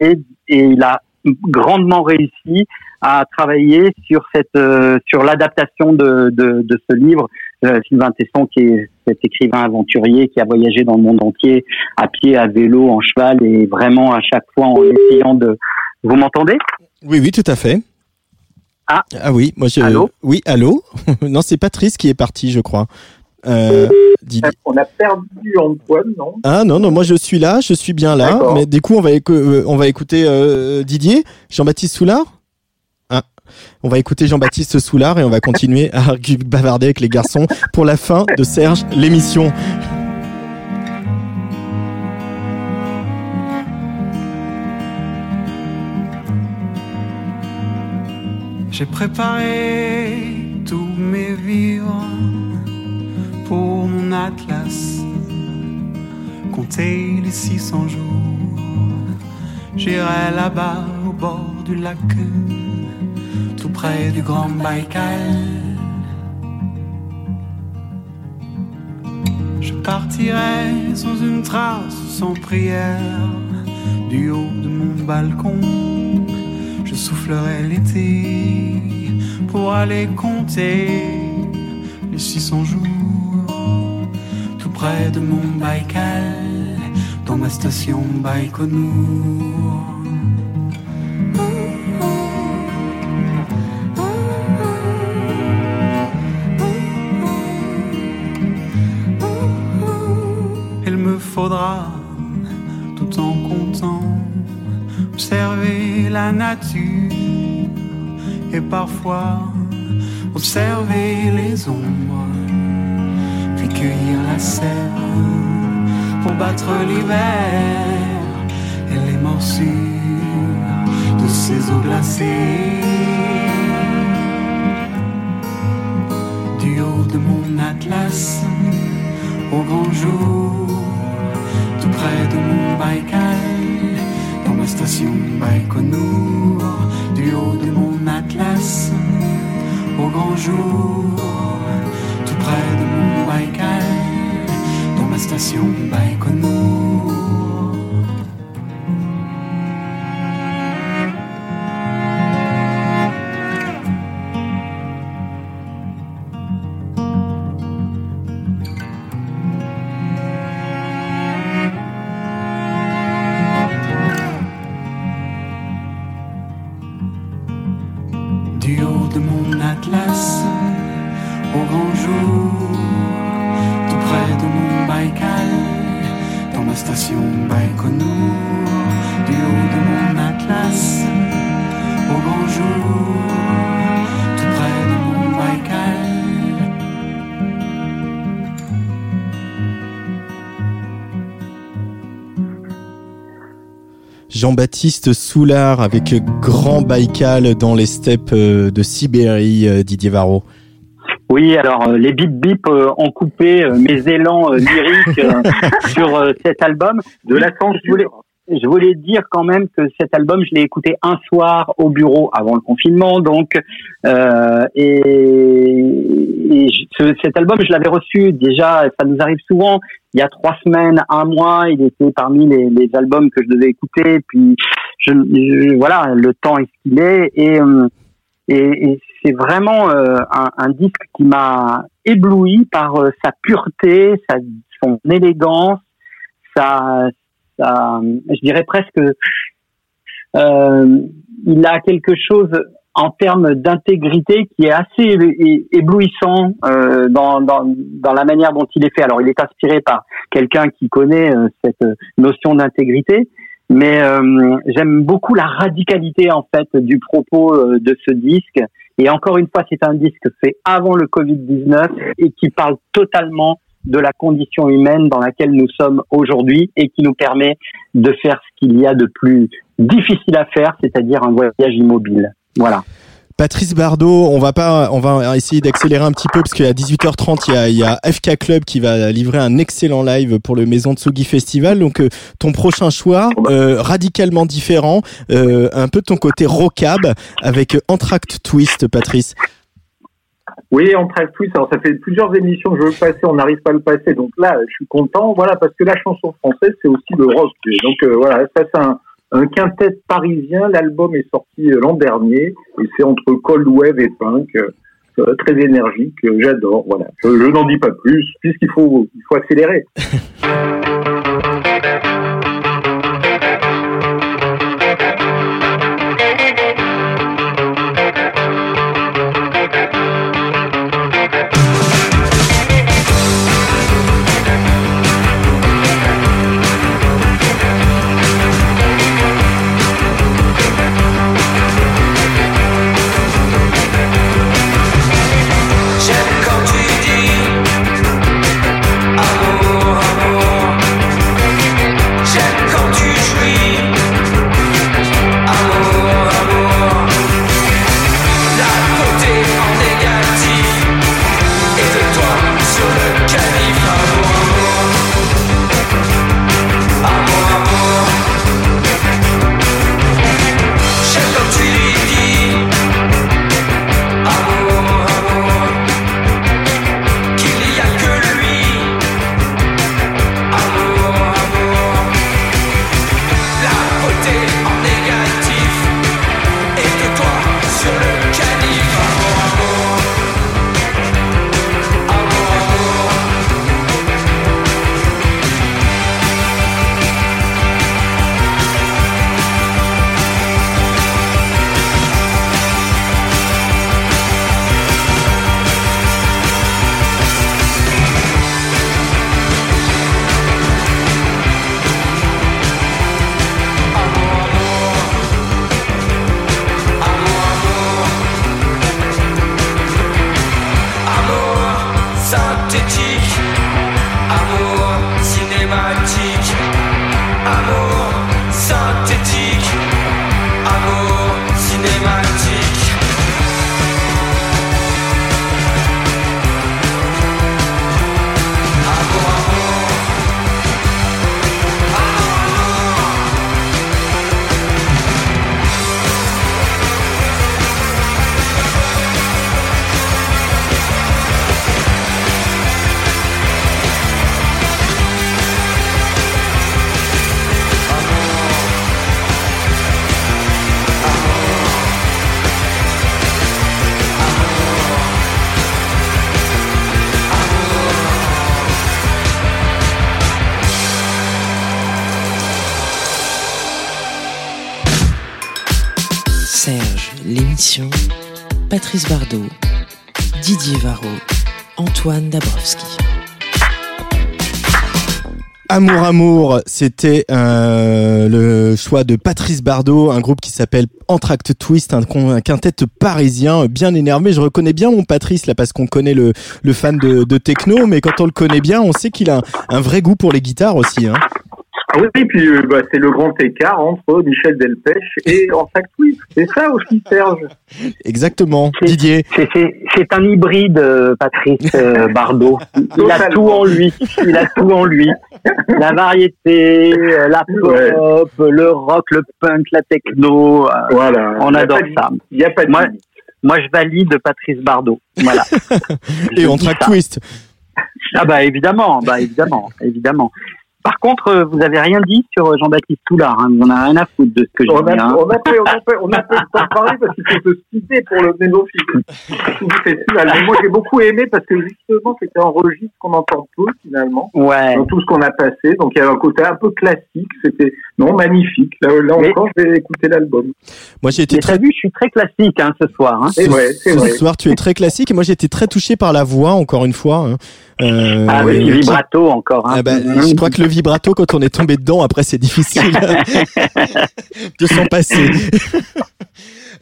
et il a grandement réussi à travailler sur cette euh, sur l'adaptation de, de, de ce livre. Euh, Sylvain Tesson, qui est cet écrivain aventurier qui a voyagé dans le monde entier à pied, à vélo, en cheval et vraiment à chaque fois en essayant de. Vous m'entendez? Oui, oui, tout à fait. Ah, ah oui, moi je. Allô? oui, allô? *laughs* non, c'est Patrice qui est parti, je crois. Euh, Didier. On a perdu Antoine, non? Ah non, non, moi je suis là, je suis bien là. Mais du coup, on va, éco- euh, on va écouter euh, Didier, Jean-Baptiste Soulard? On va écouter Jean-Baptiste Soulard et on va continuer à bavarder avec les garçons pour la fin de Serge, l'émission. J'ai préparé tous mes vivres pour mon atlas. Compter les 600 jours. J'irai là-bas au bord du lac, près du Grand Baïkal. Je partirai sans une trace, sans prière, du haut de mon balcon. Je soufflerai l'été pour aller compter les 600 jours tout près de mon Baïkal, dans ma station Baïkonour. Faudra, tout en comptant, observer la nature et parfois observer les ombres, puis cueillir la sève pour battre l'hiver et les morsures de ces eaux glacées. Du haut de mon atlas, au grand jour, près de mon Baïkal, dans ma station Baïkonour, du haut de mon atlas, au grand jour, tout près de mon Baïkal, dans ma station Baïkonour. Jean-Baptiste Soulard avec Grand Baïkal dans les steppes euh, de Sibérie, euh, Didier Varro. Oui, alors euh, les bip bip ont coupé mes élans lyriques *laughs* sur cet album. De la je voulais, je voulais dire quand même que cet album, je l'ai écouté un soir au bureau avant le confinement, donc euh, et, et je- ce- cet album, je l'avais reçu déjà. Ça nous arrive souvent. Il y a trois semaines, un mois, il était parmi les, albums que je devais écouter. Puis je, voilà, le temps est ce qu'il est et euh, et, c'est vraiment euh, un, disque qui m'a ébloui par euh, sa pureté, son élégance, sa, sa, je dirais presque, euh, il a quelque chose en termes d'intégrité qui est assez éblouissant euh, dans, dans, dans la manière dont il est fait. Alors, il est inspiré par quelqu'un qui connaît euh, cette notion d'intégrité, mais euh, j'aime beaucoup la radicalité en fait du propos euh, de ce disque. Et encore une fois, c'est un disque fait avant le Covid-19 et qui parle totalement de la condition humaine dans laquelle nous sommes aujourd'hui et qui nous permet de faire ce qu'il y a de plus difficile à faire, c'est-à-dire un voyage immobile. Voilà. Patrice Bardot, on va pas, on va essayer d'accélérer un petit peu parce qu'à 18h30 il y a, il y a FK Club qui va livrer un excellent live pour le Maison Tsugi Festival. Donc euh, ton prochain choix, euh, radicalement différent, euh, un peu de ton côté rockab avec Entracte Twist, Patrice. Oui, on trace Twist. Alors, ça fait plusieurs émissions que je veux passer, on n'arrive pas à le passer. Donc là, je suis content. Voilà, parce que la chanson française, c'est aussi le rock. Donc voilà, ça c'est un, un quintet parisien. L'album est sorti euh, l'an dernier et c'est entre cold wave et punk. euh, euh, très énergique, euh, j'adore. Voilà, je, je n'en dis pas plus puisqu'il faut, il faut accélérer. *laughs* Amour Amour, c'était euh, le choix de Patrice Bardot, un groupe qui s'appelle Entracte Twist, un, quintet parisien bien énervé. Je reconnais bien mon Patrice là parce qu'on connaît le, le fan de, de techno, mais quand on le connaît bien, on sait qu'il a un, un vrai goût pour les guitares aussi. Hein. Ah oui, puis euh, bah, c'est le grand écart entre Michel Delpech et *laughs* Ensac Twist. C'est ça aussi, Serge. Exactement, Didier. C'est- C'est c'est un hybride, euh, Patrice euh, *laughs* Bardot. Il a tout en lui. Il a tout en lui. *laughs* La variété, euh, la pop, le rock, le punk, la techno. Voilà. On adore ça. y a pas de moi, moi, je valide Patrice Bardot. Voilà. Et ça. Twist. Ah bah évidemment, bah évidemment, évidemment. Par contre, euh, vous avez rien dit sur euh, Jean-Baptiste Toulard. Hein. En avez rien à foutre de ce que On j'ai a, dit. Hein. on, a fait, on, a fait, on a fait de parler parce qu'il faut se quitter pour le Ménophile *laughs* Festival. Mais moi, j'ai beaucoup aimé parce que justement, c'était un registre qu'on entend peu finalement. Ouais. Dans tout ce qu'on a passé. Donc, il y avait un côté un peu classique. C'était, non, magnifique. Là, là Mais- encore, je vais écouter l'album. Moi j'ai été Mais très vu, je suis très classique hein, ce soir. Hein. C'est vrai, c'est Ce vrai. soir, tu es très classique et moi j'ai été très touché par la voix encore une fois. hein. Euh, Ah oui, qui- vibrato encore. Hein. Ah bah, je crois que le vibrato, quand on est tombé dedans, après c'est difficile *laughs* *laughs* de s'en passer. *laughs*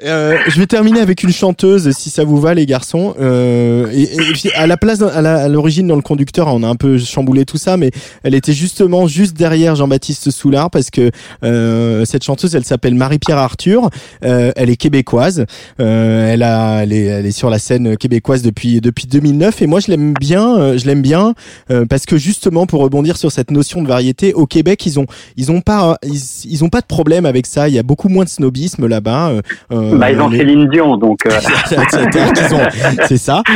Euh, je vais terminer avec une chanteuse, si ça vous va, les garçons. Euh, et, et à la place, à l'origine dans le conducteur, on a un peu chamboulé tout ça, mais elle était justement juste derrière Jean-Baptiste Soulard parce que euh, cette chanteuse, elle s'appelle Marie-Pierre Arthur. Euh, elle est québécoise. Euh, elle a, elle est, elle est sur la scène québécoise depuis depuis 2009 et moi je l'aime bien. je l'aime bien parce que justement pour rebondir sur cette notion de variété, au Québec ils ont ils ont pas ils ont pas de problème avec ça. Il y a beaucoup moins de snobisme là-bas. euh, euh, Bah, ils ont les- Céline Dion, donc. euh, *laughs* c'est ça. *laughs*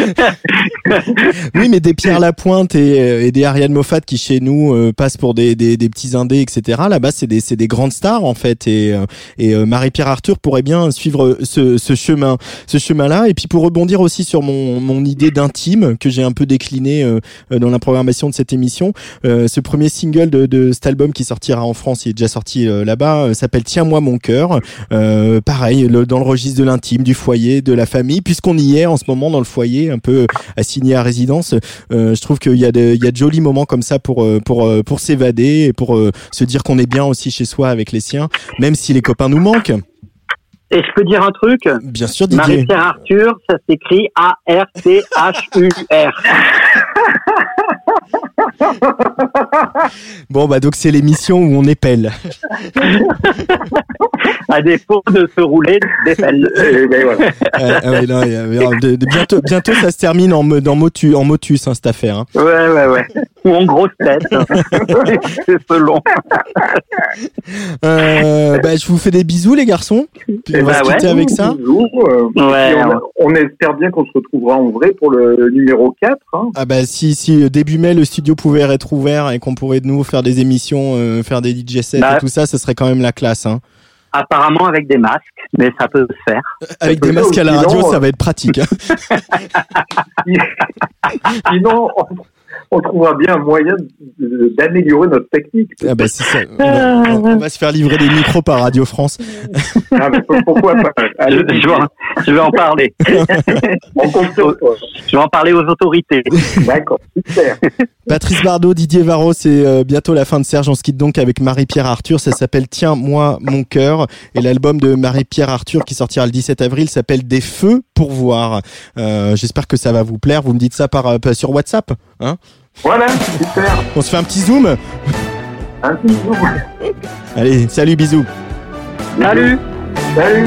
Oui, mais des Pierre Lapointe et, euh, et des Ariane Moffat qui chez nous euh, passent pour des, des, des petits indés, etc. Là-bas, c'est des, c'est des grandes stars en fait. Et, euh, et euh, Marie-Pierre Arthur pourrait bien suivre ce, ce chemin, ce chemin-là. Et puis pour rebondir aussi sur mon, mon idée d'intime que j'ai un peu décliné euh, dans la programmation de cette émission, euh, ce premier single de, de cet album qui sortira en France, il est déjà sorti euh, là-bas, s'appelle Tiens-moi mon cœur. Euh, pareil, le- dans le registre de l'intime, du foyer, de la famille, puisqu'on y est en ce moment dans le foyer, un peu assigné à résidence. euh, je trouve qu'il y a de, jolis moments comme ça pour euh, euh, s'évader et pour euh, se dire qu'on est bien aussi chez soi avec les siens, même si les copains nous manquent. Et je peux dire un truc Bien sûr, Didier. Marie-Pierre Arthur, ça s'écrit A-R-T-H-U-R. Bon bah donc c'est l'émission où on épelle. à défaut de se rouler des pelles. *laughs* Et ben voilà. Euh, ah ouais, non, il y a- de- de- bientôt, bientôt ça se termine en, en, motu, en motus hein, cette affaire. hein. Ouais, ouais, ouais. Ou en grosse tête. C'est selon. Euh, bah, je vous fais des bisous les garçons. Puis on va bah se ouais. quitter avec ça? Euh, Ouais, on, ouais. on espère bien qu'on se retrouvera en vrai pour le numéro 4. Hein. Ah bah si si euh, début mai le studio pouvait être ouvert et qu'on pourrait de nouveau faire des émissions, euh, faire des DJ sets Bah. et tout ça, ce serait quand même la classe. Hein. Apparemment avec des masques, mais ça peut se faire. Avec des masques à la radio, ça va être pratique. hein. *laughs* Sinon, on, trouvera bien un moyen d'améliorer notre technique. Ah bah. *laughs* On, va, on va se faire livrer des micros par Radio France. Ah, mais pourquoi pas? *laughs* Je, Allez, je vais, en- je vais en parler. *laughs* on compte sur toi. Je vais en parler aux autorités. D'accord, super. Patrice Bardot, Didier Varro, c'est euh, bientôt la fin de Serge. On se quitte donc avec Marie-Pierre Arthur. Ça s'appelle Tiens, moi, mon cœur. Et l'album de Marie-Pierre Arthur qui sortira le 17 avril s'appelle Des feux pour voir. Euh, J'espère que ça va vous plaire. Vous me dites ça par, euh, sur WhatsApp. Hein? Voilà, super. On se fait un petit zoom. Un bisou. Allez, salut, bisous. Salut Salut.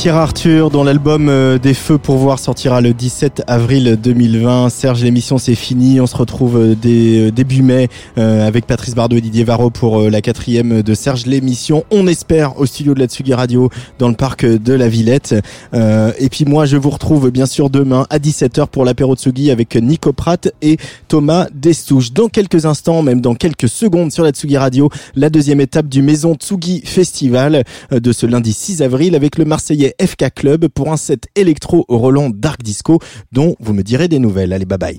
Marie-Pierre Arthur, dont l'album euh, Des Feux pour voir sortira le 17 avril 2020. Serge, l'émission c'est fini. On se retrouve euh, euh, début mai avec Patrice Bardot et Didier Varro pour la quatrième de Serge l'émission. On espère au studio de la Tsugi Radio dans le parc de la Villette. et puis moi, je vous retrouve bien sûr demain à 17h pour l'apéro Tsugi avec Nico Pratt et Thomas Destouche. Dans quelques instants, même dans quelques secondes sur la Tsugi Radio, la deuxième étape du Maison Tsugi Festival de ce lundi 6 avril avec le marseillais FK Club pour un set électro au Roland Dark Disco dont vous me direz des nouvelles. Allez, bye bye.